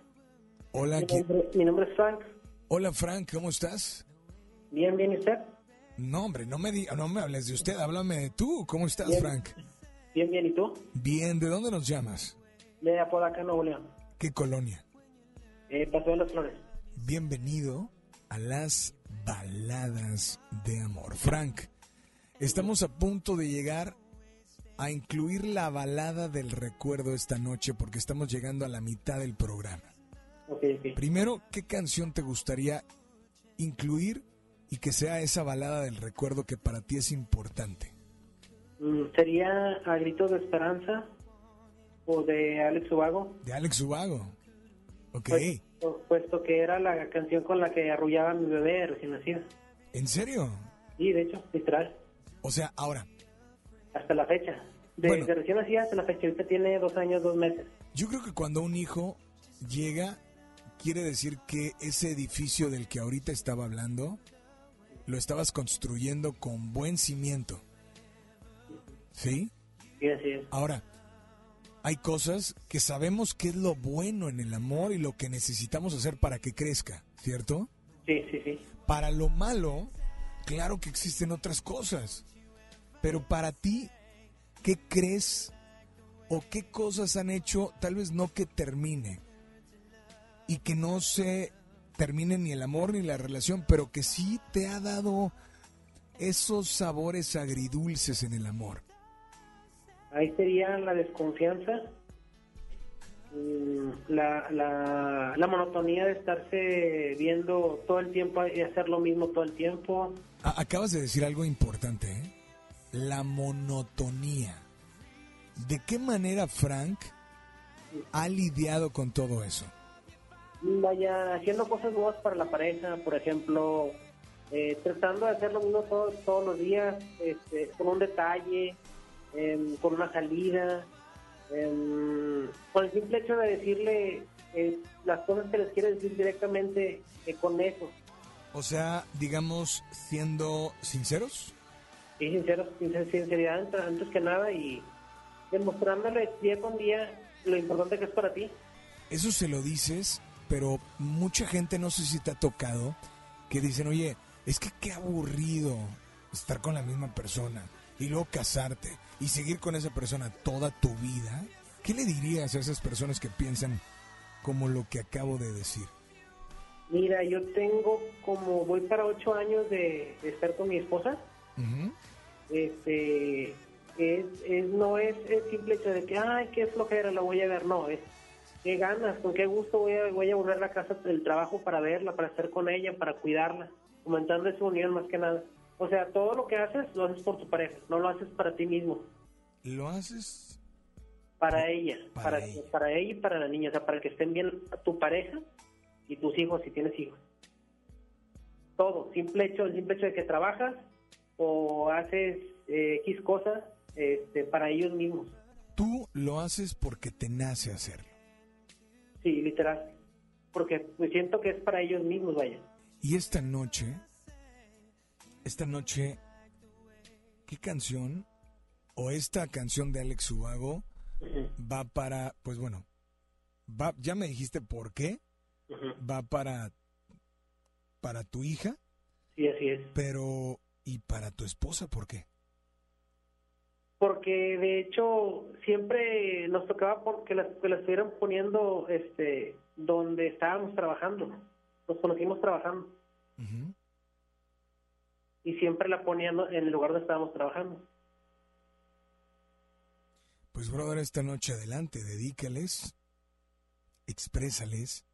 Speaker 3: Hola,
Speaker 12: mi,
Speaker 3: ¿quién-
Speaker 12: nombre, mi nombre es Frank.
Speaker 3: Hola Frank, ¿cómo estás?
Speaker 12: Bien, bien, ¿y usted?
Speaker 3: No, hombre, no me, di- no me hables de usted, háblame de tú. ¿Cómo estás,
Speaker 12: Bien.
Speaker 3: Frank?
Speaker 12: Bien, bien, ¿y tú?
Speaker 3: Bien, ¿de dónde nos llamas?
Speaker 12: De Apodaca, Nuevo León.
Speaker 3: ¿Qué colonia?
Speaker 12: Eh, Paseo de las Flores.
Speaker 3: Bienvenido a las baladas de amor. Frank, estamos a punto de llegar a incluir la balada del recuerdo esta noche porque estamos llegando a la mitad del programa. Primero, ¿qué canción te gustaría incluir y que sea esa balada del recuerdo que para ti es importante?
Speaker 12: Mm, ¿Sería A Gritos de Esperanza o de Alex Ubago?
Speaker 3: De Alex Ubago. Ok.
Speaker 12: Puesto, puesto que era la canción con la que arrullaba a mi bebé recién nacido.
Speaker 3: ¿En serio?
Speaker 12: Sí, de hecho, literal.
Speaker 3: O sea, ahora,
Speaker 12: Hasta la fecha. De,
Speaker 3: Bueno.
Speaker 12: de recién nacida hasta la fecha. Ahorita tiene dos años, dos meses.
Speaker 3: yo creo que cuando un hijo llega, quiere decir que ese edificio del que ahorita estaba hablando, lo estabas construyendo con buen cimiento. ¿Sí?
Speaker 12: Sí, así es.
Speaker 3: Ahora, hay cosas que sabemos que es lo bueno en el amor y lo que necesitamos hacer para que crezca, ¿cierto?
Speaker 12: Sí, sí, sí.
Speaker 3: Para lo malo, claro que existen otras cosas. Pero para ti, ¿qué crees o qué cosas han hecho, tal vez no que termine, y que no se termine ni el amor ni la relación, pero que sí te ha dado esos sabores agridulces en el amor?
Speaker 12: Ahí sería la desconfianza, mm, la, la, la monotonía de estarse viendo todo el tiempo y hacer lo mismo todo el tiempo.
Speaker 3: Acabas de decir algo importante, ¿eh? La monotonía. ¿De qué manera Frank ha lidiado con todo eso?
Speaker 12: Vaya, haciendo cosas nuevas para la pareja, por ejemplo, eh, tratando de hacer lo mismo todo- todos los días, este, con un detalle, em, con una salida, em, con el simple hecho de decirle eh, las cosas que les quiere decir directamente eh, con eso.
Speaker 3: O sea, digamos, siendo sinceros.
Speaker 12: Sí, sincero, sincer- sinceridad antes, que nada y demostrándole día con día lo importante que es para ti.
Speaker 3: ¿Eso se lo dices pero mucha gente, no sé si te ha tocado, que dicen, oye, es que qué aburrido estar con la misma persona y luego casarte y seguir con esa persona toda tu vida. ¿Qué le dirías a esas personas que piensan como lo que acabo de decir?
Speaker 12: Mira, yo tengo como, voy para ocho años de, de estar con mi esposa. Este, es, es- no es el simple hecho de que, ay, qué flojera, la voy a ver. No, es qué ganas, con qué gusto voy a, voy a volver a la casa del trabajo para verla, para estar con ella, para cuidarla, aumentando esa unión más que nada. O sea, todo lo que haces lo haces por tu pareja, no lo haces para ti mismo,
Speaker 3: Lo haces
Speaker 12: para ella,
Speaker 3: Para
Speaker 12: para, para ella. y para la niña, o sea, para que estén bien tu pareja y tus hijos si tienes hijos. Todo, simple hecho, el simple hecho de que trabajas o haces eh, X cosas este, para ellos mismos.
Speaker 3: Tú lo haces porque te nace hacerlo.
Speaker 12: Sí, literal. Porque pues, siento que es para ellos mismos, vaya.
Speaker 3: Y esta noche, esta noche, ¿qué canción o esta canción de Alex Ubago va para, pues bueno, va, ya me dijiste por qué, va para, para tu hija,
Speaker 12: Sí, así es.
Speaker 3: pero ¿y para tu esposa por qué?
Speaker 12: Porque de hecho siempre nos tocaba porque las, que las estuvieran poniendo este, donde estábamos trabajando. Nos conocimos trabajando. Y siempre la ponían en el lugar donde estábamos trabajando.
Speaker 3: Pues brother, esta noche adelante, dedícales, exprésales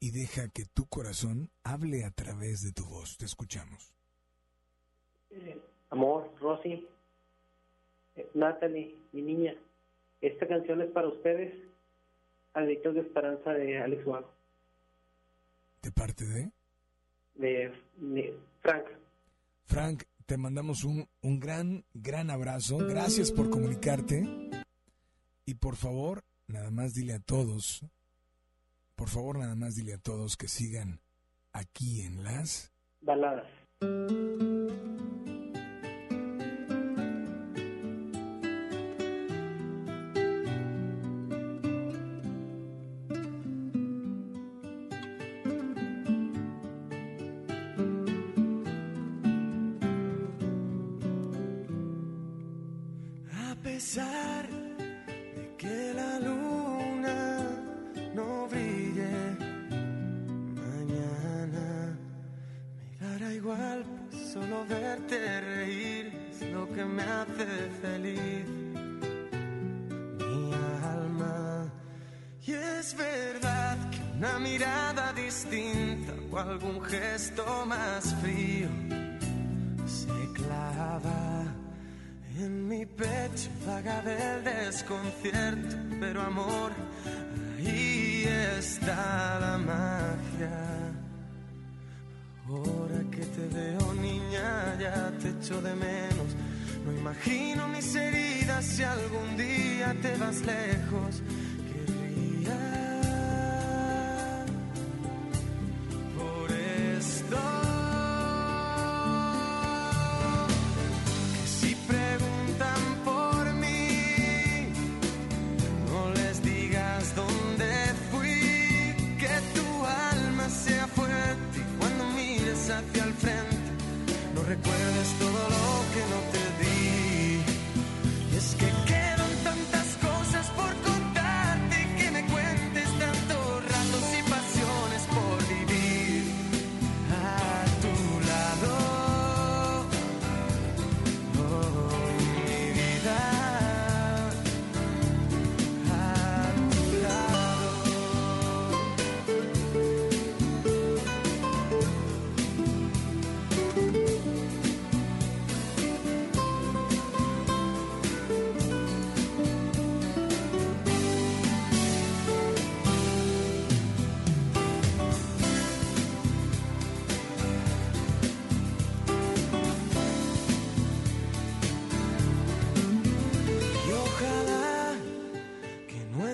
Speaker 3: y deja que tu corazón hable a través de tu voz. Te escuchamos.
Speaker 12: Eh, amor, Rosy, eh, Natalie, mi niña, esta canción es para ustedes, Adictos de Esperanza de Alex Wago,
Speaker 3: ¿De parte de?
Speaker 12: de, de Frank.
Speaker 3: Frank, te mandamos un, un gran, gran abrazo. Gracias por comunicarte. Y por favor, nada más dile a todos, por favor, nada más dile a todos que sigan aquí en las...
Speaker 12: Baladas.
Speaker 13: Mirada distinta o algún gesto más frío se clava en mi pecho vaga del desconcierto, pero amor, ahí está la magia. Ahora que te veo niña, ya te echo de menos. No imagino mis heridas si algún día te vas lejos.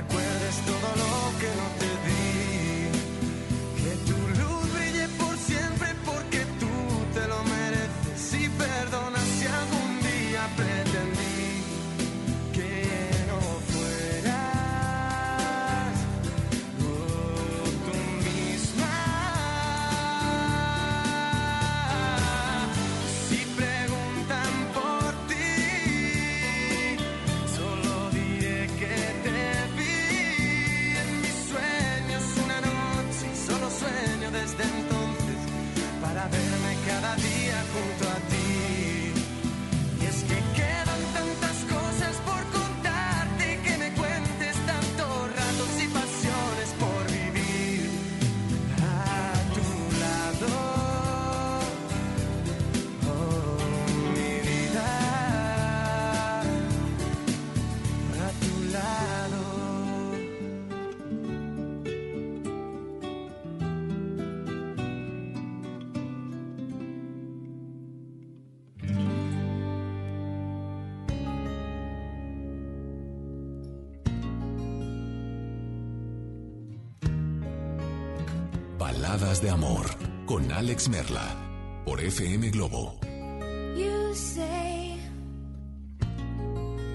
Speaker 13: recuerdes todo lo que no
Speaker 1: Alex Merla por FM Globo.
Speaker 6: You say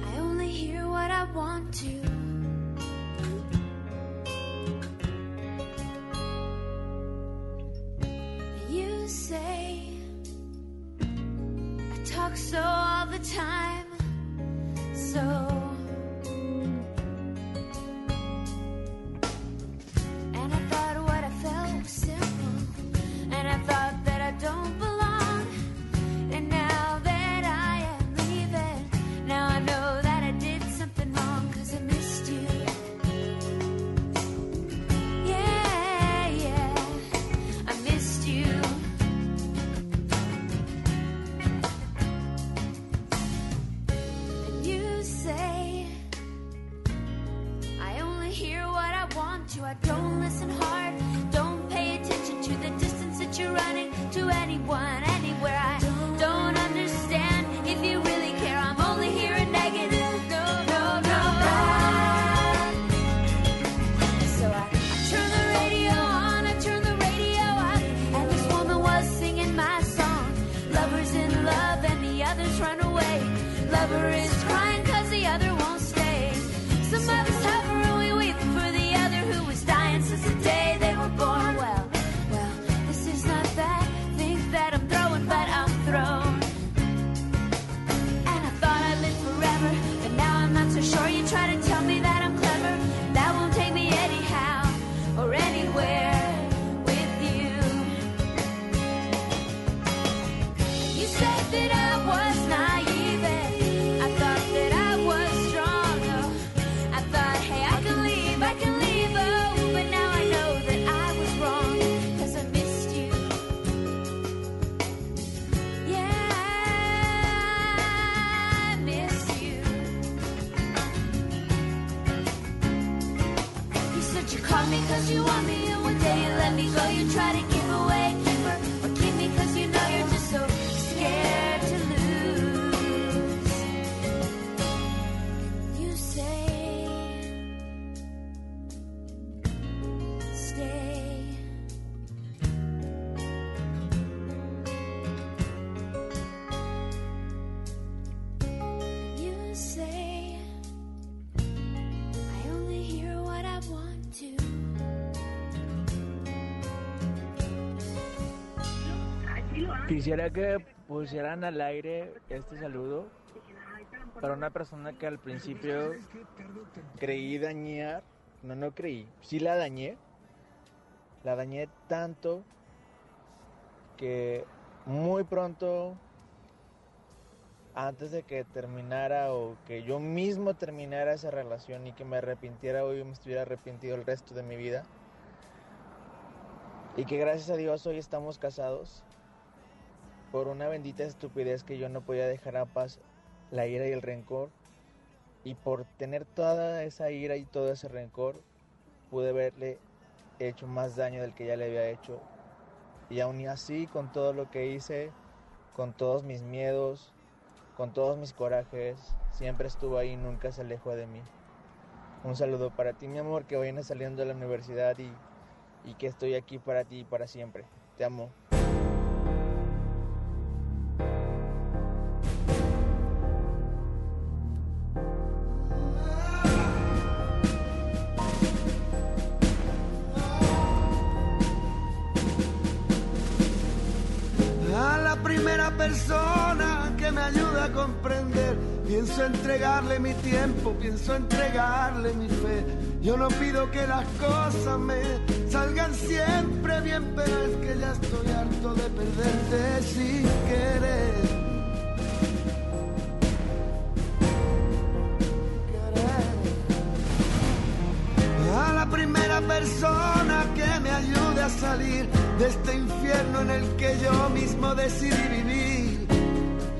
Speaker 6: I only hear what I want to. You say I talk so all the time. So
Speaker 14: Quisiera que pusieran al aire este saludo para una persona que al principio creí dañar, no, no creí, sí la dañé, la dañé tanto que muy pronto, antes de que terminara o que yo mismo terminara esa relación y que me arrepintiera o yo me estuviera arrepentido el resto de mi vida, y que gracias a Dios hoy estamos casados, por una bendita estupidez que yo no podía dejar a paz la ira y el rencor. Y por tener toda esa ira y todo ese rencor, pude haberle hecho más daño del que ya le había hecho. Y aún así, con todo lo que hice, con todos mis miedos, con todos mis corajes, siempre estuvo ahí, nunca se alejó de mí. Un saludo para ti, mi amor, que vienes saliendo de la universidad y, y que estoy aquí para ti y para siempre. Te amo.
Speaker 15: Entregarle mi tiempo, pienso entregarle mi fe. Yo no pido que las cosas me salgan siempre bien, pero es que ya estoy harto de perderte sin querer. a la primera persona que me ayude a salir de este infierno en el que yo mismo decidí vivir.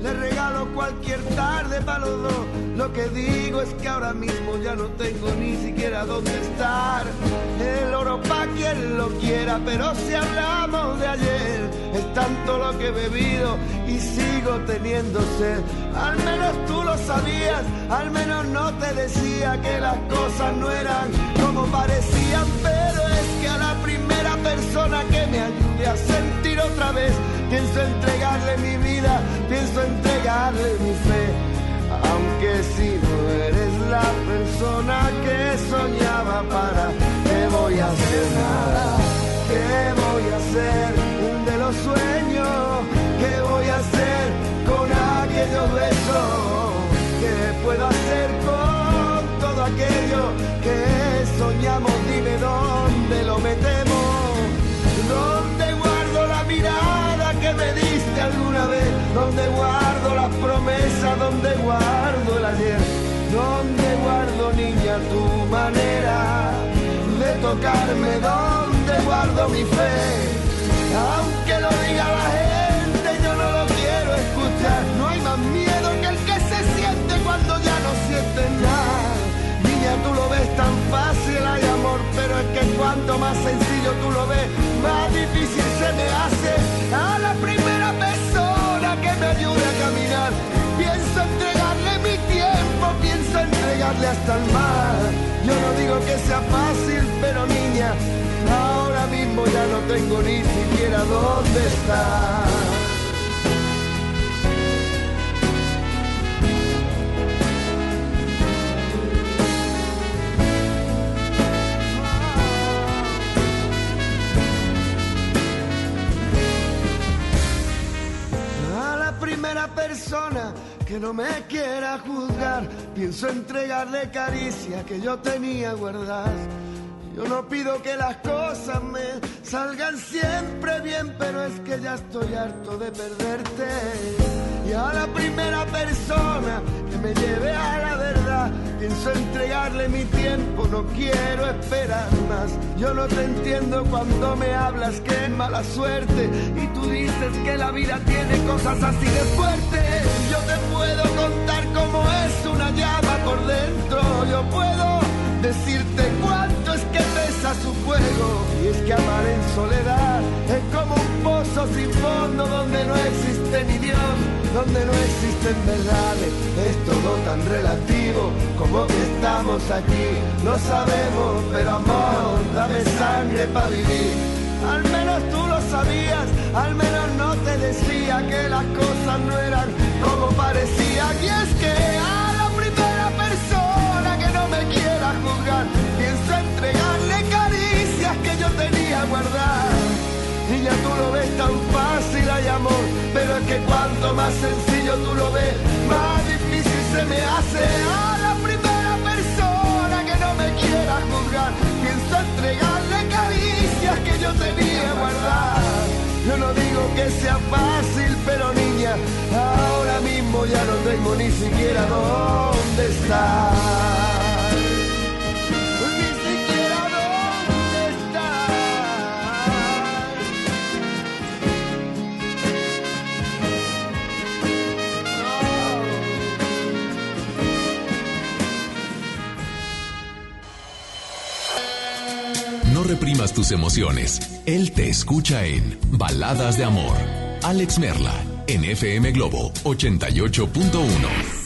Speaker 15: Le regalo cualquier tarde para los dos. Lo que digo es que ahora mismo ya no tengo ni siquiera dónde estar. El oro pa' quien lo quiera, pero si hablamos de ayer, es tanto lo que he bebido y sigo teniendo sed. Al menos tú lo sabías, al menos no te decía que las cosas no eran como parecían, pero es que a la primera persona que me ayude sentir otra vez, pienso entregarle mi vida, pienso entregarle mi fe. Aunque si no eres la persona que soñaba para, ¿qué voy a hacer nada? ¿Qué voy a hacer de los sueños? ¿Qué voy a hacer con aquellos besos? ¿Qué puedo hacer con todo aquello que ¿Dónde guardo las promesas? ¿Dónde guardo el ayer? ¿Dónde guardo, niña, tu manera de tocarme? ¿Dónde guardo mi fe? Aunque lo diga la gente, yo no lo quiero escuchar. No hay más miedo que el que se siente cuando ya no sientes nada. Niña, tú lo ves tan fácil, hay amor, pero es que cuanto más sencillo tú lo ves, más difícil se me hace. A la primera que me ayude a caminar, pienso entregarle mi tiempo, pienso entregarle hasta el mar. Yo no digo que sea fácil, pero niña, ahora mismo ya no tengo ni siquiera dónde estar. Persona que no me quiera juzgar, pienso entregarle caricia que yo tenía guardadas. Yo no pido que las cosas me salgan siempre bien, pero es que ya estoy harto de perderte. Y a la primera persona me lleve a la verdad, pienso entregarle mi tiempo, no quiero esperar más. Yo no te entiendo cuando me hablas que es mala suerte y tú dices que la vida tiene cosas así de fuertes. Yo te puedo contar cómo es una llama por dentro, yo puedo decirte cuánto es que pesa su fuego. Y es que amar en soledad es como un pozo sin fondo donde no existe ni Dios, donde no existen verdades. Es todo tan relativo como que estamos aquí. Lo sabemos, pero amor, dame sangre para vivir. Al menos tú lo sabías, al menos no te decía que las cosas no eran como parecían. Y es que a la primera persona que no me quiera juzgar, pienso entregarle caricias que yo tenía guardadas. Y ya tú lo ves tan pero es que cuanto más sencillo tú lo ves, más difícil se me hace. A la primera persona que no me quiera juzgar, pienso entregarle caricias que yo tenía guardadas. Yo no digo que sea fácil, pero niña, ahora mismo ya no tengo ni siquiera dónde estar.
Speaker 1: Reprimas tus emociones. Él te escucha en Baladas de Amor. Alex Merla, en FM Globo 88.1.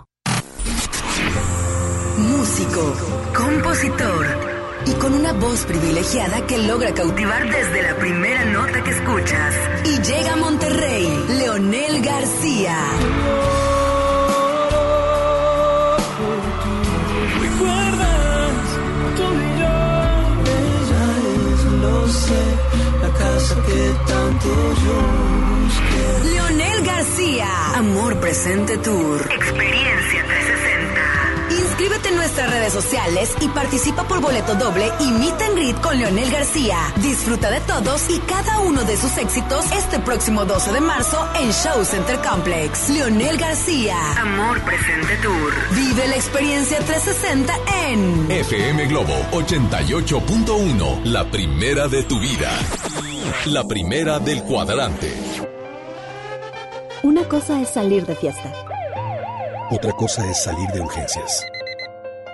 Speaker 7: Músico, compositor y con una voz privilegiada que logra cautivar desde la primera nota que escuchas. Y llega a Monterrey, Leonel García.
Speaker 2: Lo sé, la casa que tanto yo.
Speaker 7: Leonel García, Amor Presente Tour. Experiencia 360. Inscríbete en nuestras redes sociales y participa por boleto doble y meet and greet con Leonel García. Disfruta de todos y cada uno de sus éxitos este próximo 12 de marzo en Show Center Complex. Leonel García, Amor Presente Tour. Vive la experiencia 360 en
Speaker 1: FM Globo 88.1. La primera de tu vida. La primera del cuadrante.
Speaker 16: Una cosa es salir de fiesta.
Speaker 17: Otra cosa es salir de urgencias.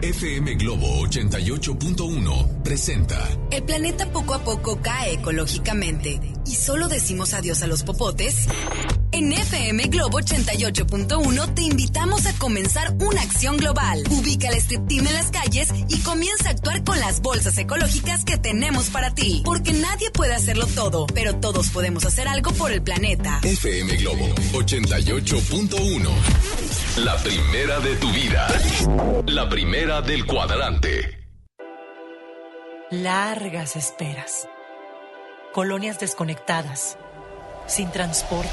Speaker 1: FM Globo 88.1 presenta
Speaker 7: El planeta poco a poco cae ecológicamente y solo decimos adiós a los popotes. En FM Globo 88.1 te invitamos a comenzar una acción global. Ubica el strip team en las calles y comienza a actuar con las bolsas ecológicas que tenemos para ti. Porque nadie puede hacerlo todo, pero todos podemos hacer algo por el planeta.
Speaker 1: FM Globo 88.1 La primera de tu vida. La primera del cuadrante.
Speaker 18: Largas esperas. Colonias desconectadas. Sin transporte.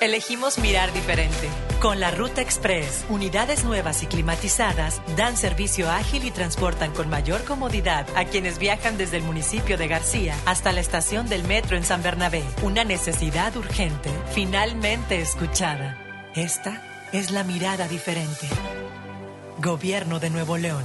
Speaker 18: Elegimos mirar diferente. Con la Ruta Express, unidades nuevas y climatizadas dan servicio ágil y transportan con mayor comodidad a quienes viajan desde el municipio de García hasta la estación del metro en San Bernabé. Una necesidad urgente, finalmente escuchada. Esta es la mirada diferente. Gobierno de Nuevo León.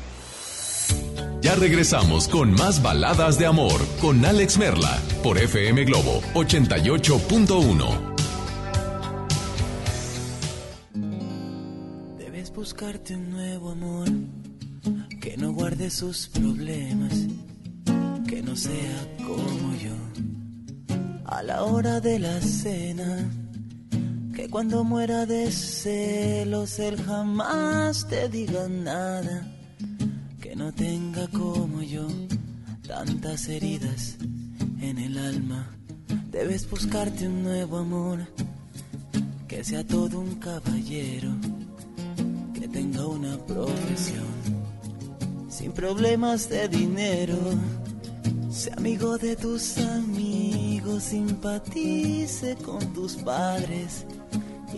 Speaker 1: Ya regresamos con más baladas de amor con Alex Merla por FM Globo 88.1.
Speaker 2: Debes buscarte un nuevo amor que no guarde sus problemas, que no sea como yo. A la hora de la cena, que cuando muera de celos él jamás te diga nada, no tenga como yo tantas heridas en el alma. Debes buscarte un nuevo amor, que sea todo un caballero, que tenga una profesión, sin problemas de dinero, sea amigo de tus amigos, simpatice con tus padres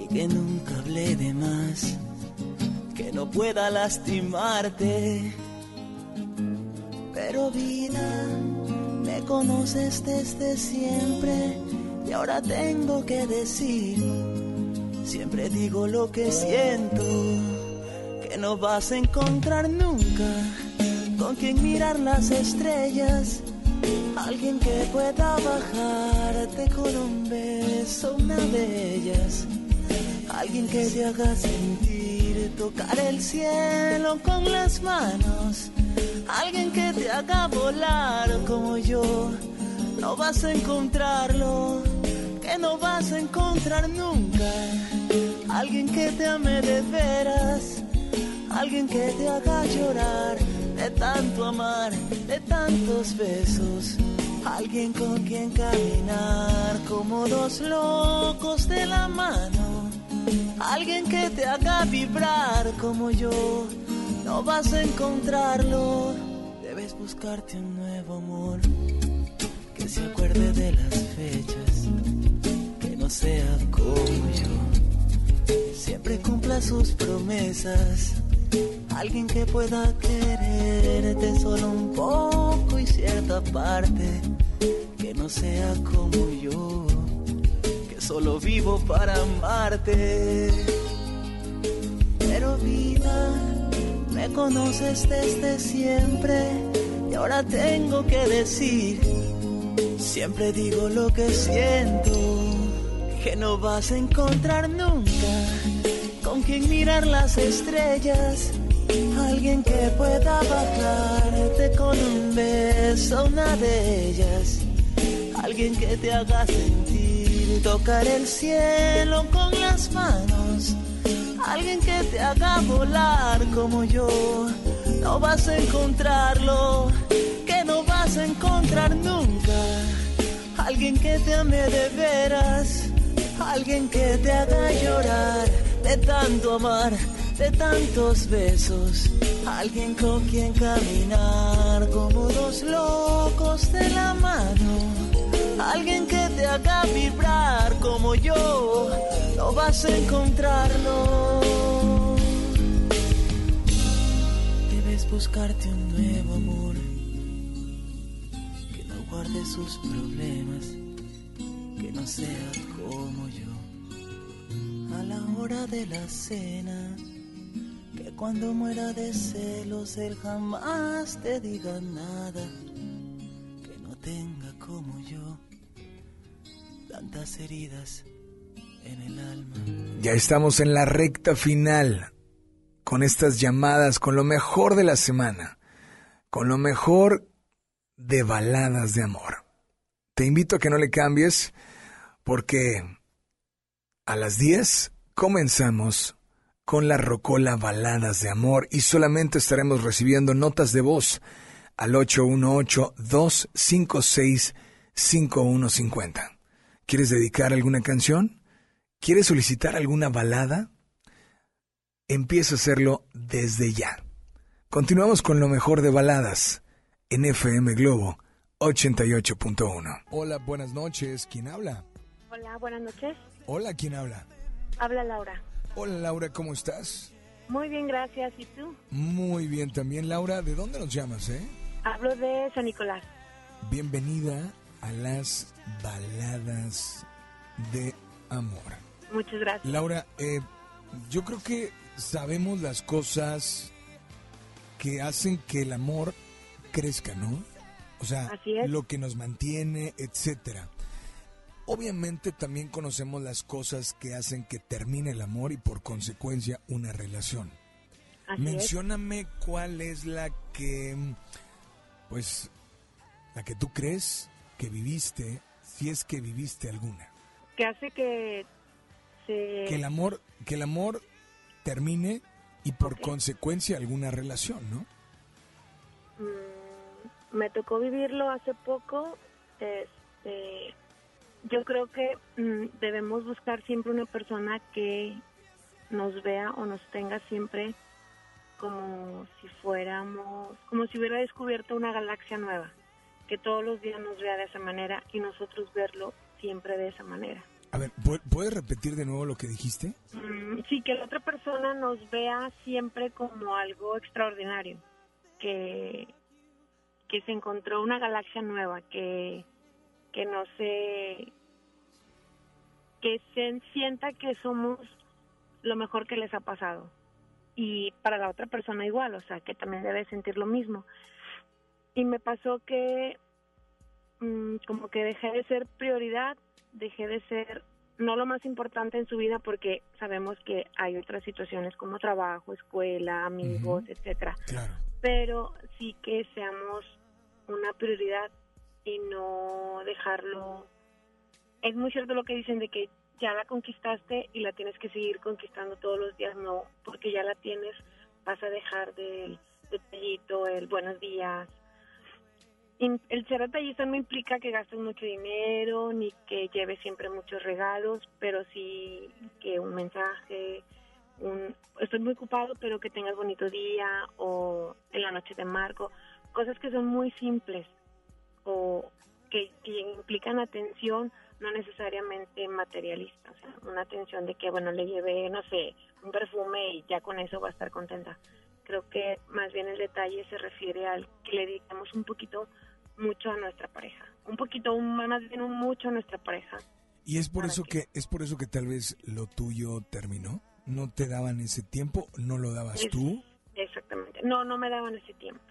Speaker 2: y que nunca hable de más, que no pueda lastimarte. Pero vida, me conoces desde siempre y ahora tengo que decir, siempre digo lo que siento, que no vas a encontrar nunca con quien mirar las estrellas, alguien que pueda bajarte con un beso, una de ellas, alguien que te haga sentir tocar el cielo con las manos alguien que te haga volar como yo. No vas a encontrarlo, que no vas a encontrar nunca. Alguien que te ame de veras, alguien que te haga llorar de tanto amar, de tantos besos. Alguien con quien caminar como dos locos de la mano. Alguien que te haga vibrar como yo no vas a encontrarlo. Debes buscarte un nuevo amor que se acuerde de las fechas, que no sea como yo. Siempre cumpla sus promesas. Alguien que pueda quererte solo un poco y cierta parte, que no sea como yo, solo vivo para amarte. Pero vida, me conoces desde siempre y ahora tengo que decir, siempre digo lo que siento, que no vas a encontrar nunca con quien mirar las estrellas, alguien que pueda bajarte con un beso, una de ellas, alguien que te haga sentir tocar el cielo con las manos alguien que te haga volar como yo. No vas a encontrarlo, que no vas a encontrar nunca. Alguien que te ame de veras, alguien que te haga llorar de tanto amar, de tantos besos. Alguien con quien caminar como dos locos de la mano. Alguien que te haga vibrar como yo, no vas a encontrarlo. Debes buscarte un nuevo amor que no guarde sus problemas, que no sea como yo. A la hora de la cena, que cuando muera de celos él jamás te diga nada, que no tenga como yo tantas heridas en el alma.
Speaker 19: Ya estamos en la recta final con estas llamadas, con lo mejor de la semana, con lo mejor de baladas de amor. Te invito a que no le cambies porque a las 10 comenzamos con la Rocola Baladas de Amor y solamente estaremos recibiendo notas de voz al 818-256-5150. ¿Quieres dedicar alguna canción? ¿Quieres solicitar alguna balada? Empieza a hacerlo desde ya.
Speaker 3: Continuamos con lo mejor de baladas en FM Globo 88.1. Hola, buenas noches. ¿Quién habla?
Speaker 20: Hola, buenas noches.
Speaker 3: Hola, ¿quién habla?
Speaker 20: Habla Laura.
Speaker 3: Hola, Laura, ¿cómo estás?
Speaker 20: Muy bien, gracias. ¿Y tú?
Speaker 3: Muy bien también, Laura. ¿De dónde nos llamas, eh?
Speaker 20: Hablo de San Nicolás.
Speaker 3: Bienvenida a las baladas de amor.
Speaker 20: Muchas gracias.
Speaker 3: Laura, eh, yo creo que sabemos las cosas que hacen que el amor crezca, ¿no? O sea, lo que nos mantiene, etcétera. Obviamente también conocemos las cosas que hacen que termine el amor y por consecuencia una relación.
Speaker 20: Así es.
Speaker 3: Mencióname cuál es la que, pues, la que tú crees que viviste, si es que viviste alguna.
Speaker 20: Que hace que se...
Speaker 3: Que el amor, que el amor termine y por consecuencia alguna relación, ¿no?
Speaker 20: Mm, me tocó vivirlo hace poco. Este, yo creo que mm, debemos buscar siempre una persona que nos vea o nos tenga siempre como si fuéramos, como si hubiera descubierto una galaxia nueva, que todos los días nos vea de esa manera y nosotros verlo siempre de esa manera.
Speaker 3: A ver, ¿pu- ¿puedes repetir de nuevo lo que dijiste?
Speaker 20: Mm, Sí, que la otra persona nos vea siempre como algo extraordinario, que, que se encontró una galaxia nueva, que, que no se... que se sienta que somos lo mejor que les ha pasado. Y para la otra persona igual, o sea, que también debe sentir lo mismo. Y me pasó que mm, como que dejé de ser prioridad, dejé de ser no lo más importante en su vida porque sabemos que hay otras situaciones como trabajo, escuela, amigos, etcétera. Pero sí que seamos una prioridad y no dejarlo. Es muy cierto lo que dicen de que ya la conquistaste y la tienes que seguir conquistando todos los días, no, porque ya la tienes, vas a dejar del detallito, el buenos días, el ser detallista no implica que gastes mucho dinero ni que lleves siempre muchos regalos, pero sí que un mensaje, un estoy muy ocupado, pero que tengas bonito día o en la noche te marco, cosas que son muy simples o que, que implican atención, no necesariamente materialista, una atención de que, bueno, le llevé, no sé, un perfume y ya con eso va a estar contenta. Creo que más bien el detalle se refiere al que le dedicamos un poquito mucho a nuestra pareja, un poquito, un, más bien un mucho a nuestra pareja.
Speaker 3: Y es por eso que es por eso que tal vez lo tuyo terminó. No te daban ese tiempo, no lo dabas
Speaker 20: Es-
Speaker 3: tú.
Speaker 20: Exactamente. No, no me daban ese tiempo.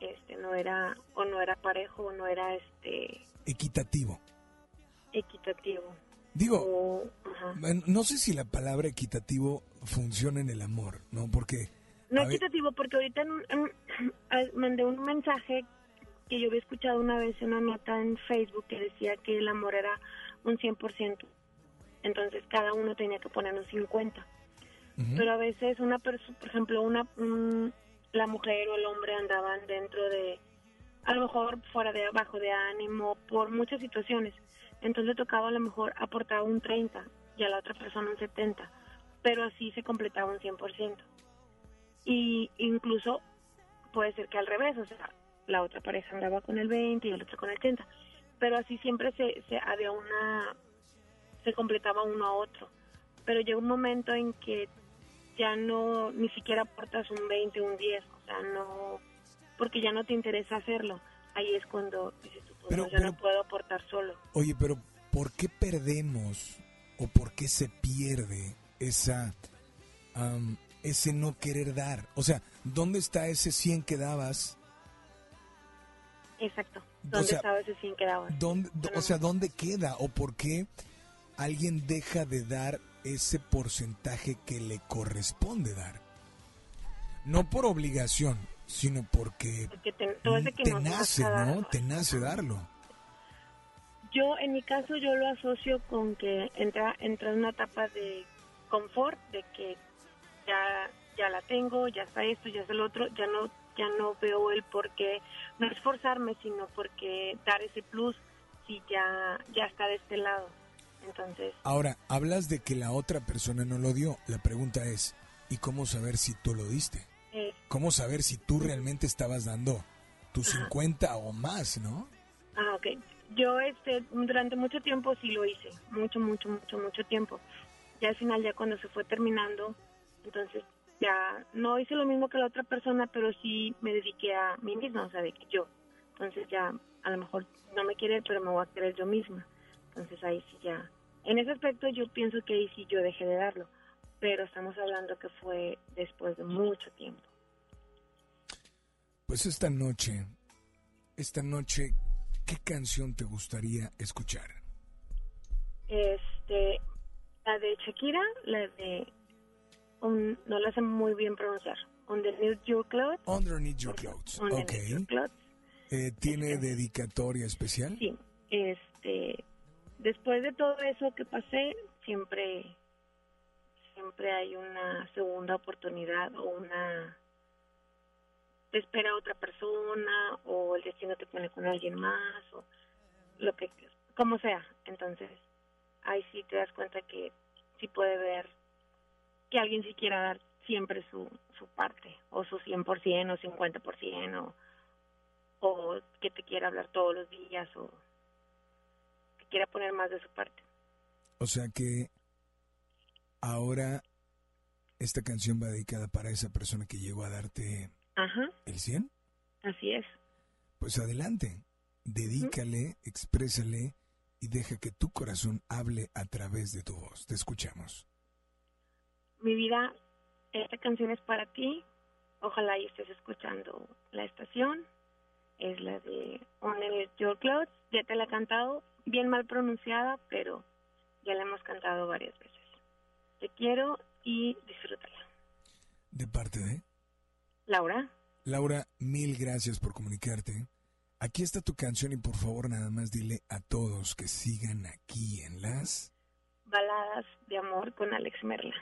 Speaker 20: Este, no era, o no era parejo, o no era este
Speaker 3: Equitativo.
Speaker 20: equitativo.
Speaker 3: Digo,
Speaker 20: O-
Speaker 3: no sé si la palabra equitativo funciona en el amor, ¿no? Porque
Speaker 20: No equitativo, porque ahorita en- en- (clears throat) ah, mandé un mensaje que yo había escuchado una vez una nota en Facebook que decía que el amor era un 100%. Entonces cada uno tenía que poner un 50. Pero a veces una persona, por ejemplo, una un- la mujer o el hombre andaban dentro de, a lo mejor fuera de abajo de ánimo, por muchas situaciones. Entonces tocaba a lo mejor aportar un 30 y a la otra persona un 70, pero así se completaba un 100%. Y incluso puede ser que al revés, o sea, la otra pareja andaba con el 20 y el otro con el 30, pero así siempre se, se había una, se completaba uno a otro. Pero llega un momento en que ya no, ni siquiera aportas un 20, un 10, o sea, no, porque ya no te interesa hacerlo. Ahí es cuando dices tú, pues,
Speaker 3: Pero-
Speaker 20: no, yo
Speaker 3: pero-
Speaker 20: no puedo aportar solo.
Speaker 3: oye, pero ¿por qué perdemos o por qué se pierde esa am, ese no querer dar? O sea, ¿dónde está ese 100 que dabas?
Speaker 20: Exacto. ¿Dónde
Speaker 3: sea,
Speaker 20: estaba ese 100 que dabas?
Speaker 3: ¿Dónde, o sea, ¿dónde queda o por qué alguien deja de dar ese porcentaje que le corresponde dar? No por obligación, sino porque
Speaker 20: Porque te, todo que
Speaker 3: nace. ¿no? Te nace darlo.
Speaker 20: Yo, en mi caso, yo lo asocio con que entra, entra en una etapa de confort, de que ya, ya la tengo, ya está esto, ya está el otro, ya no, ya no veo el por qué, no esforzarme, sino porque dar ese plus si ya, ya está de este lado. Entonces,
Speaker 3: Ahora, hablas de que la otra persona no lo dio. La pregunta es, ¿y cómo saber si tú lo diste? ¿cómo saber si tú realmente estabas dando tus 50 o más, no?
Speaker 6: Ah, ok. Yo este, durante mucho tiempo sí lo hice, mucho, mucho, mucho, mucho tiempo. Ya al final, ya cuando se fue terminando, entonces ya no hice lo mismo que la otra persona, pero sí me dediqué a mí misma, o sea, de que yo. Entonces ya a lo mejor no me quiere, pero me voy a querer yo misma. Entonces ahí sí ya. En ese aspecto yo pienso que ahí sí yo dejé de darlo, pero estamos hablando que fue después de mucho tiempo.
Speaker 3: Pues esta noche, esta noche, ¿qué canción te gustaría escuchar?
Speaker 6: Este, la de Shakira, la de, un- no la sé muy bien pronunciar, Underneath Your Clothes.
Speaker 3: Underneath Your Clothes.
Speaker 6: Underneath. Your Clothes.
Speaker 3: Eh, ¿Tiene dedicatoria especial?
Speaker 6: Sí, este, después de todo eso que pasé, siempre, siempre hay una segunda oportunidad o una, te espera otra persona o el destino te pone con alguien más o lo que, como sea. Entonces, ahí sí te das cuenta que sí puede ver que alguien sí quiera dar siempre su, su parte o su 100% o 50% o o que te quiera hablar todos los días o que quiera poner más de su parte.
Speaker 3: O sea que ahora esta canción va dedicada para esa persona que llegó a darte
Speaker 6: Ajá,
Speaker 3: el 100.
Speaker 6: así es.
Speaker 3: Pues adelante, dedícale, exprésale y deja que tu corazón hable a través de tu voz. Te escuchamos.
Speaker 6: Mi vida, esta canción es para ti. Ojalá y estés escuchando la estación. Es la de Underneath Your Clothes. Ya te la he cantado, bien mal pronunciada, pero ya la hemos cantado varias veces. Te quiero y disfrútala.
Speaker 3: De parte de
Speaker 6: Laura,
Speaker 3: Laura, mil gracias por comunicarte. Aquí está tu canción y por favor nada más dile a todos que sigan aquí en las...
Speaker 6: baladas de amor con Alex Merla.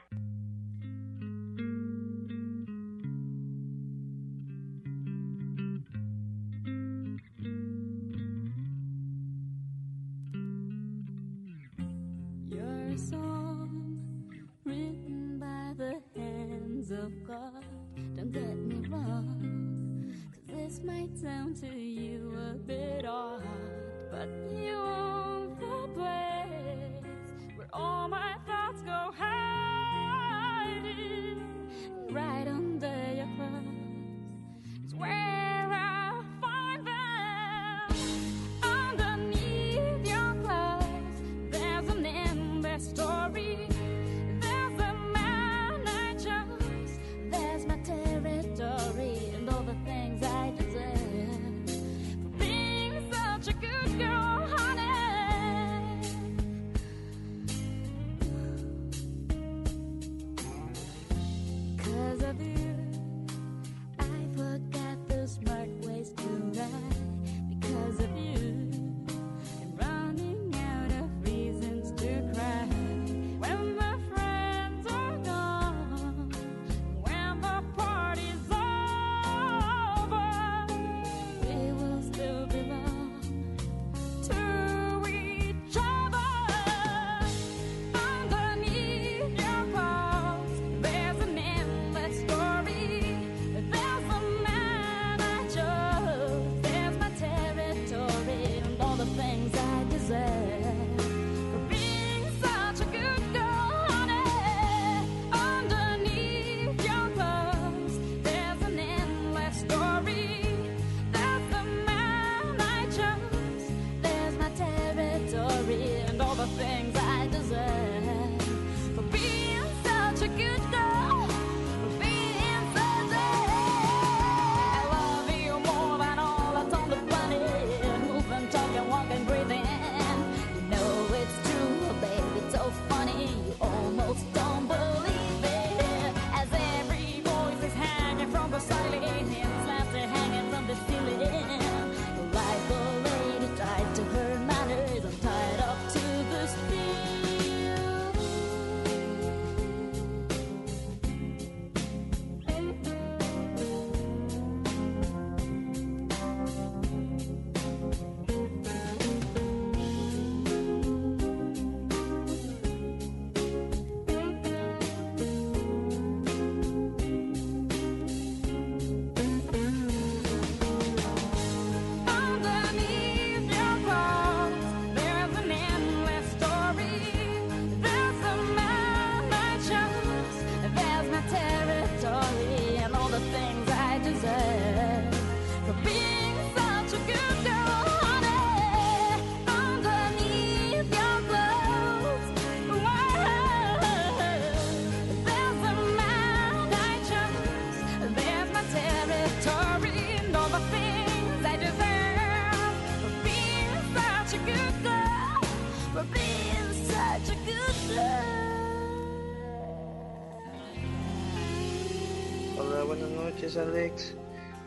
Speaker 6: Alex.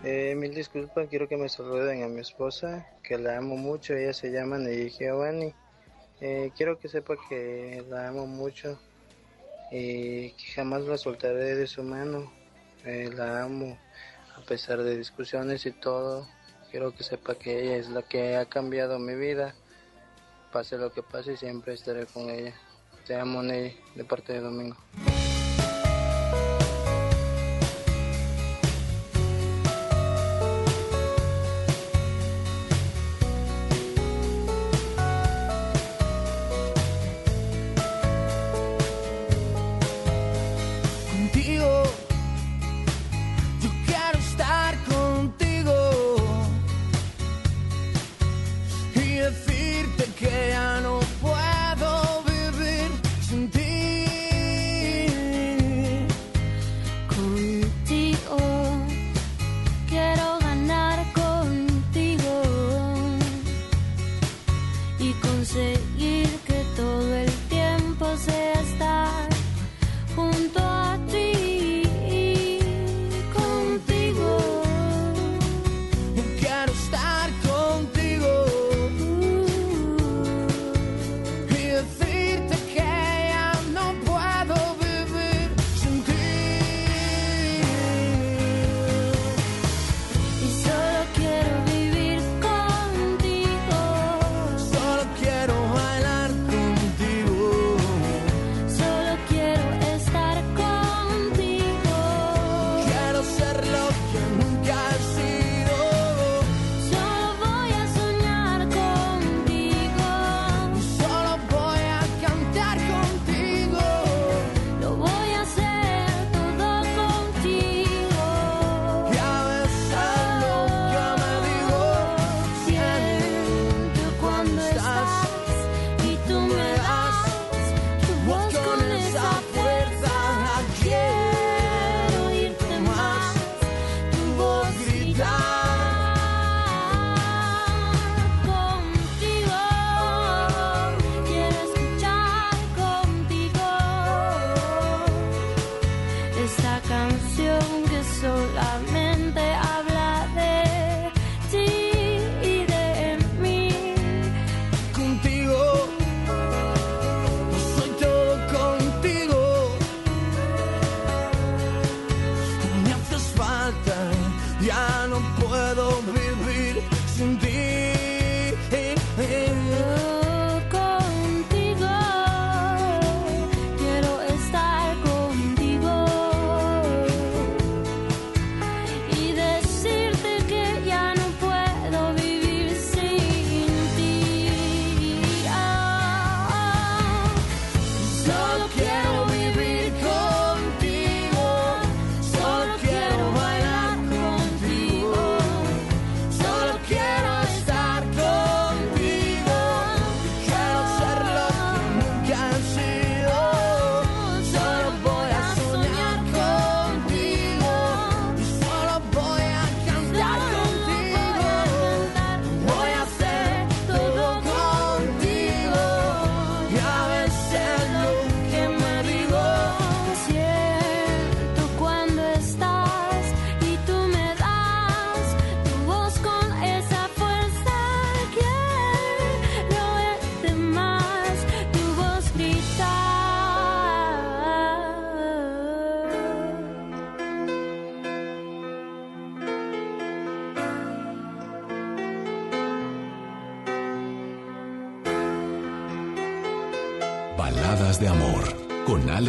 Speaker 6: Eh, mil disculpas, quiero que me saluden a mi esposa, que la amo mucho, ella se llama Ney Giovanni. Eh, quiero que sepa que la amo mucho y que jamás la soltaré de su mano. Eh, la amo a pesar de discusiones y todo. Quiero que sepa que ella es la que ha cambiado mi vida. Pase lo que pase, siempre estaré con ella. Te amo, Ney, de parte de Domingo.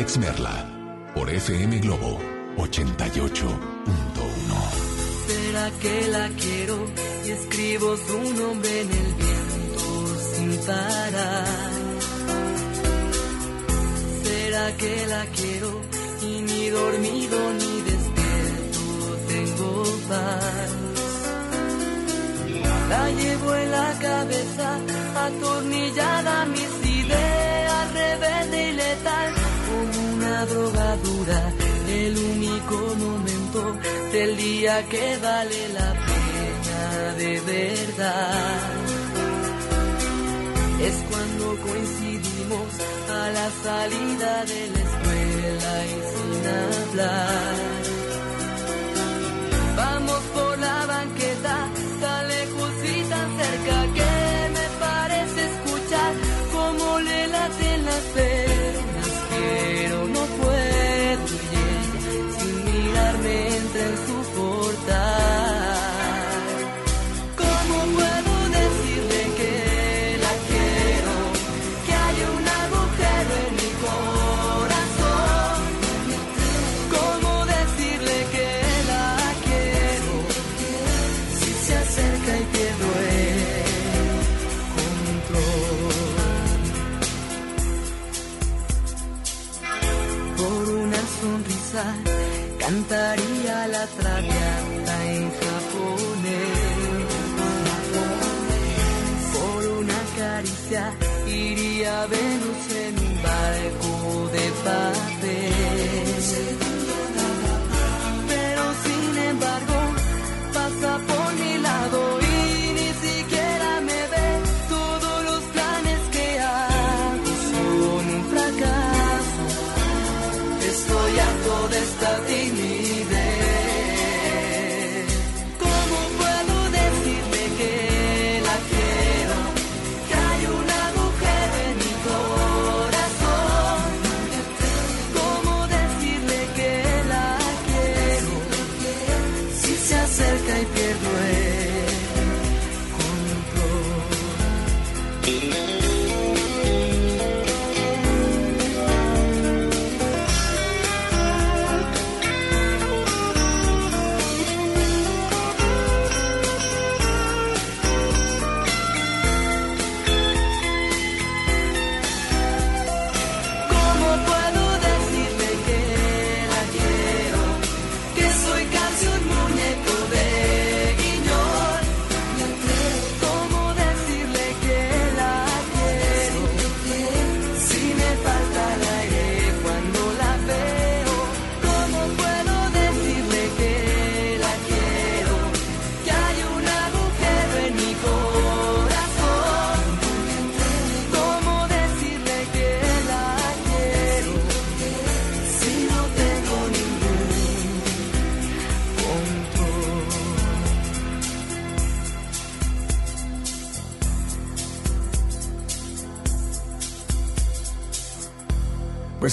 Speaker 1: Alex Merla por FM Globo 88.1.
Speaker 2: ¿Será que la quiero y escribo su nombre en el viento sin parar? ¿Será que la quiero y ni dormido ni despierto tengo paz? La llevo en la cabeza, atornillada mis del día que vale la pena de verdad. Es cuando coincidimos a la salida de la escuela y sin hablar.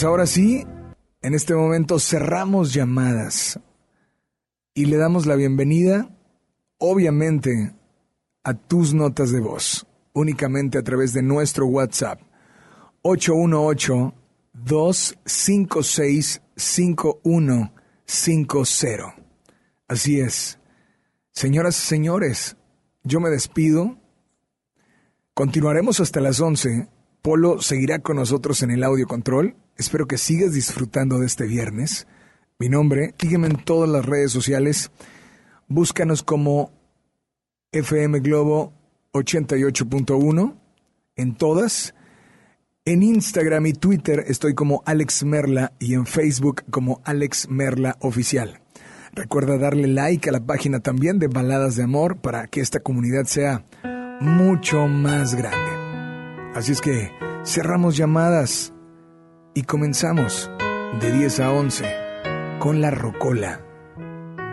Speaker 3: Pues ahora sí, en este momento cerramos llamadas y le damos la bienvenida, obviamente, a tus notas de voz, únicamente a través de nuestro WhatsApp 818-256-5150. Así es. Señoras y señores, yo me despido. Continuaremos hasta las 11. Polo seguirá con nosotros en el audio control. Espero que sigas disfrutando de este viernes. Mi nombre, sígueme en todas las redes sociales. Búscanos como FM Globo 88.1 en todas. En Instagram y Twitter estoy como Alex Merla y en Facebook como Alex Merla Oficial. Recuerda darle like a la página también de Baladas de Amor para que esta comunidad sea mucho más grande. Así es que cerramos llamadas y comenzamos de 10 a 11 con la Rocola.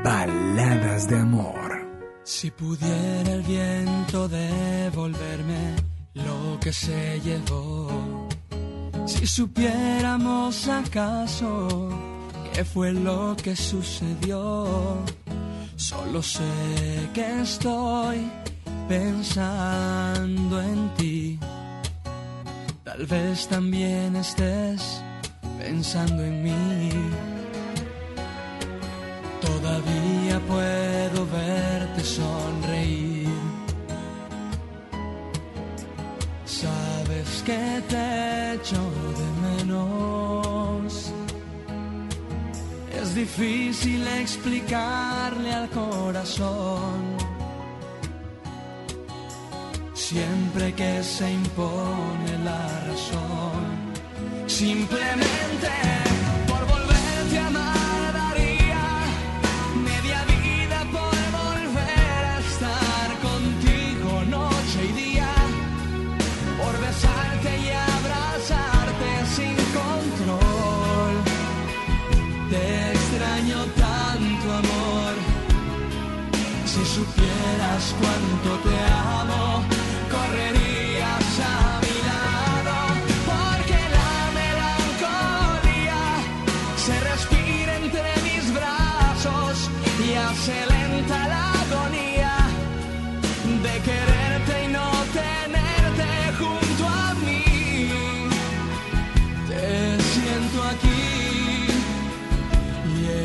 Speaker 3: Baladas de Amor.
Speaker 5: Si pudiera el viento devolverme lo que se llevó, si supiéramos acaso qué fue lo que sucedió, solo sé que estoy pensando en ti. Tal vez también estés pensando en mí. Todavía puedo verte sonreír. Sabes que te echo de menos. Es difícil explicarle al corazón. Siempre que se impone la razón. Simplemente por volverte a amar daría media vida por volver a estar contigo noche y día. Por besarte y abrazarte sin control. Te extraño tanto amor. Si supieras cuánto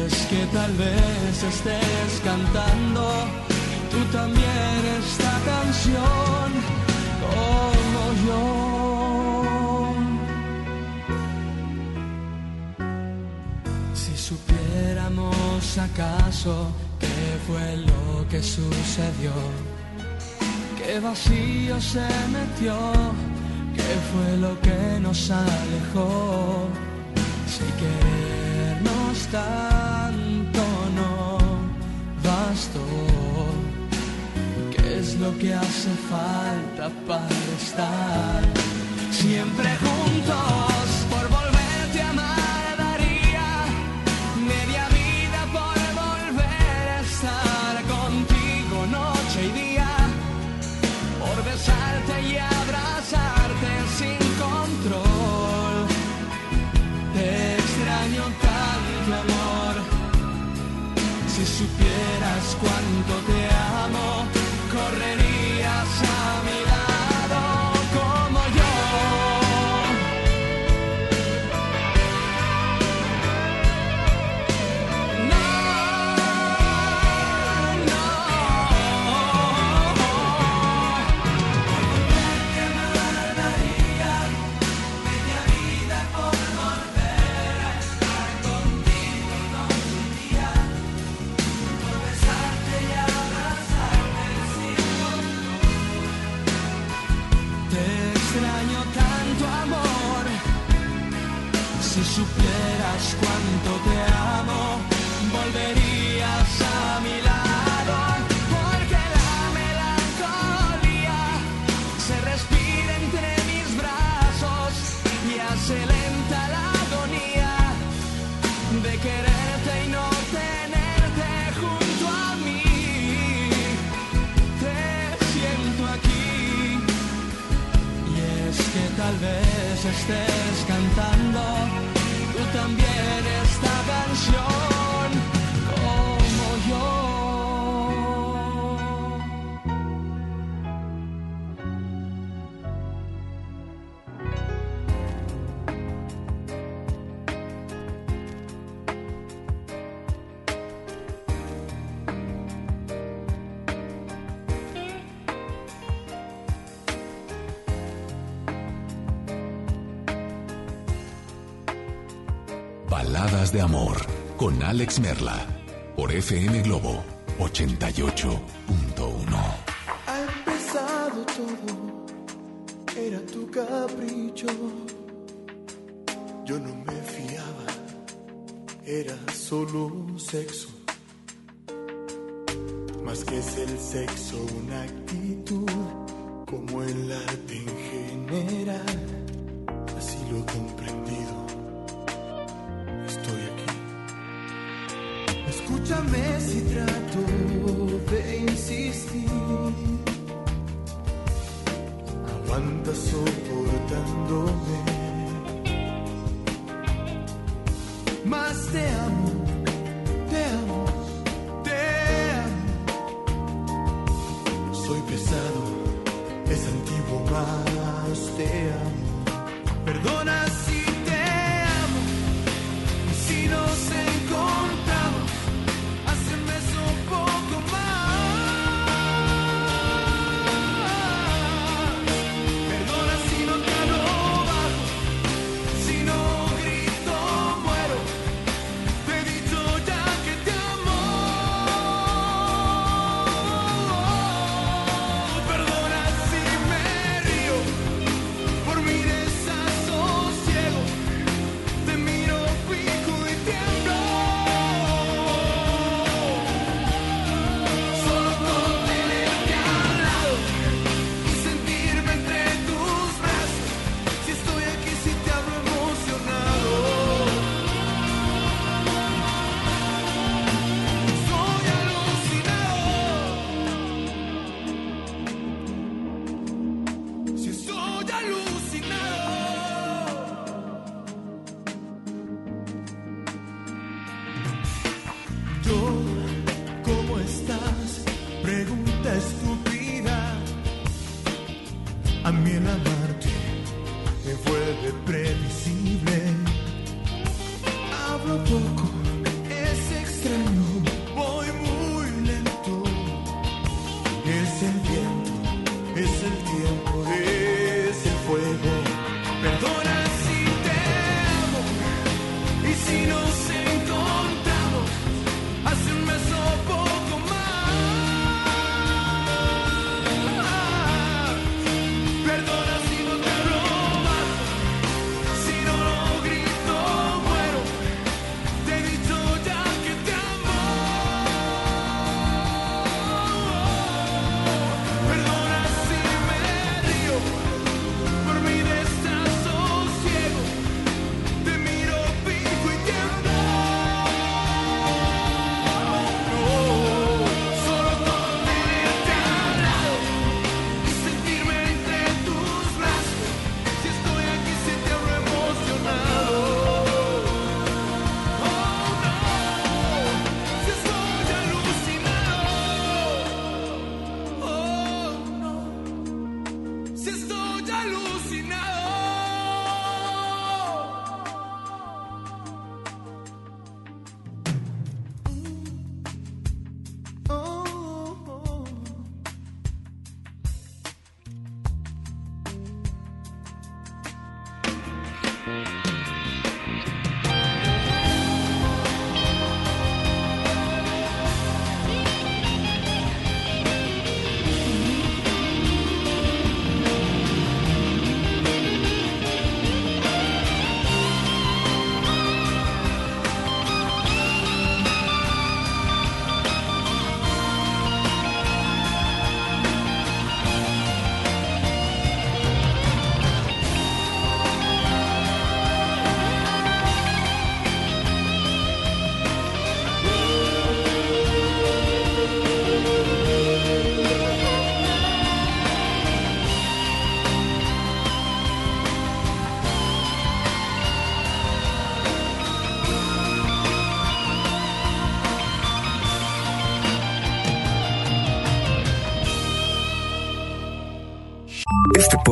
Speaker 5: es que tal vez estés cantando tú también esta canción como yo. Si supiéramos acaso qué fue lo que sucedió, qué vacío se metió, qué fue lo que nos alejó. Si querernos tan lo que hace falta para estar siempre juntos.
Speaker 1: understand con Alex Merla por FM Globo 88.1.
Speaker 15: Ha empezado todo, era tu capricho. Yo no me fiaba, era solo un sexo. Más que es el sexo, una actitud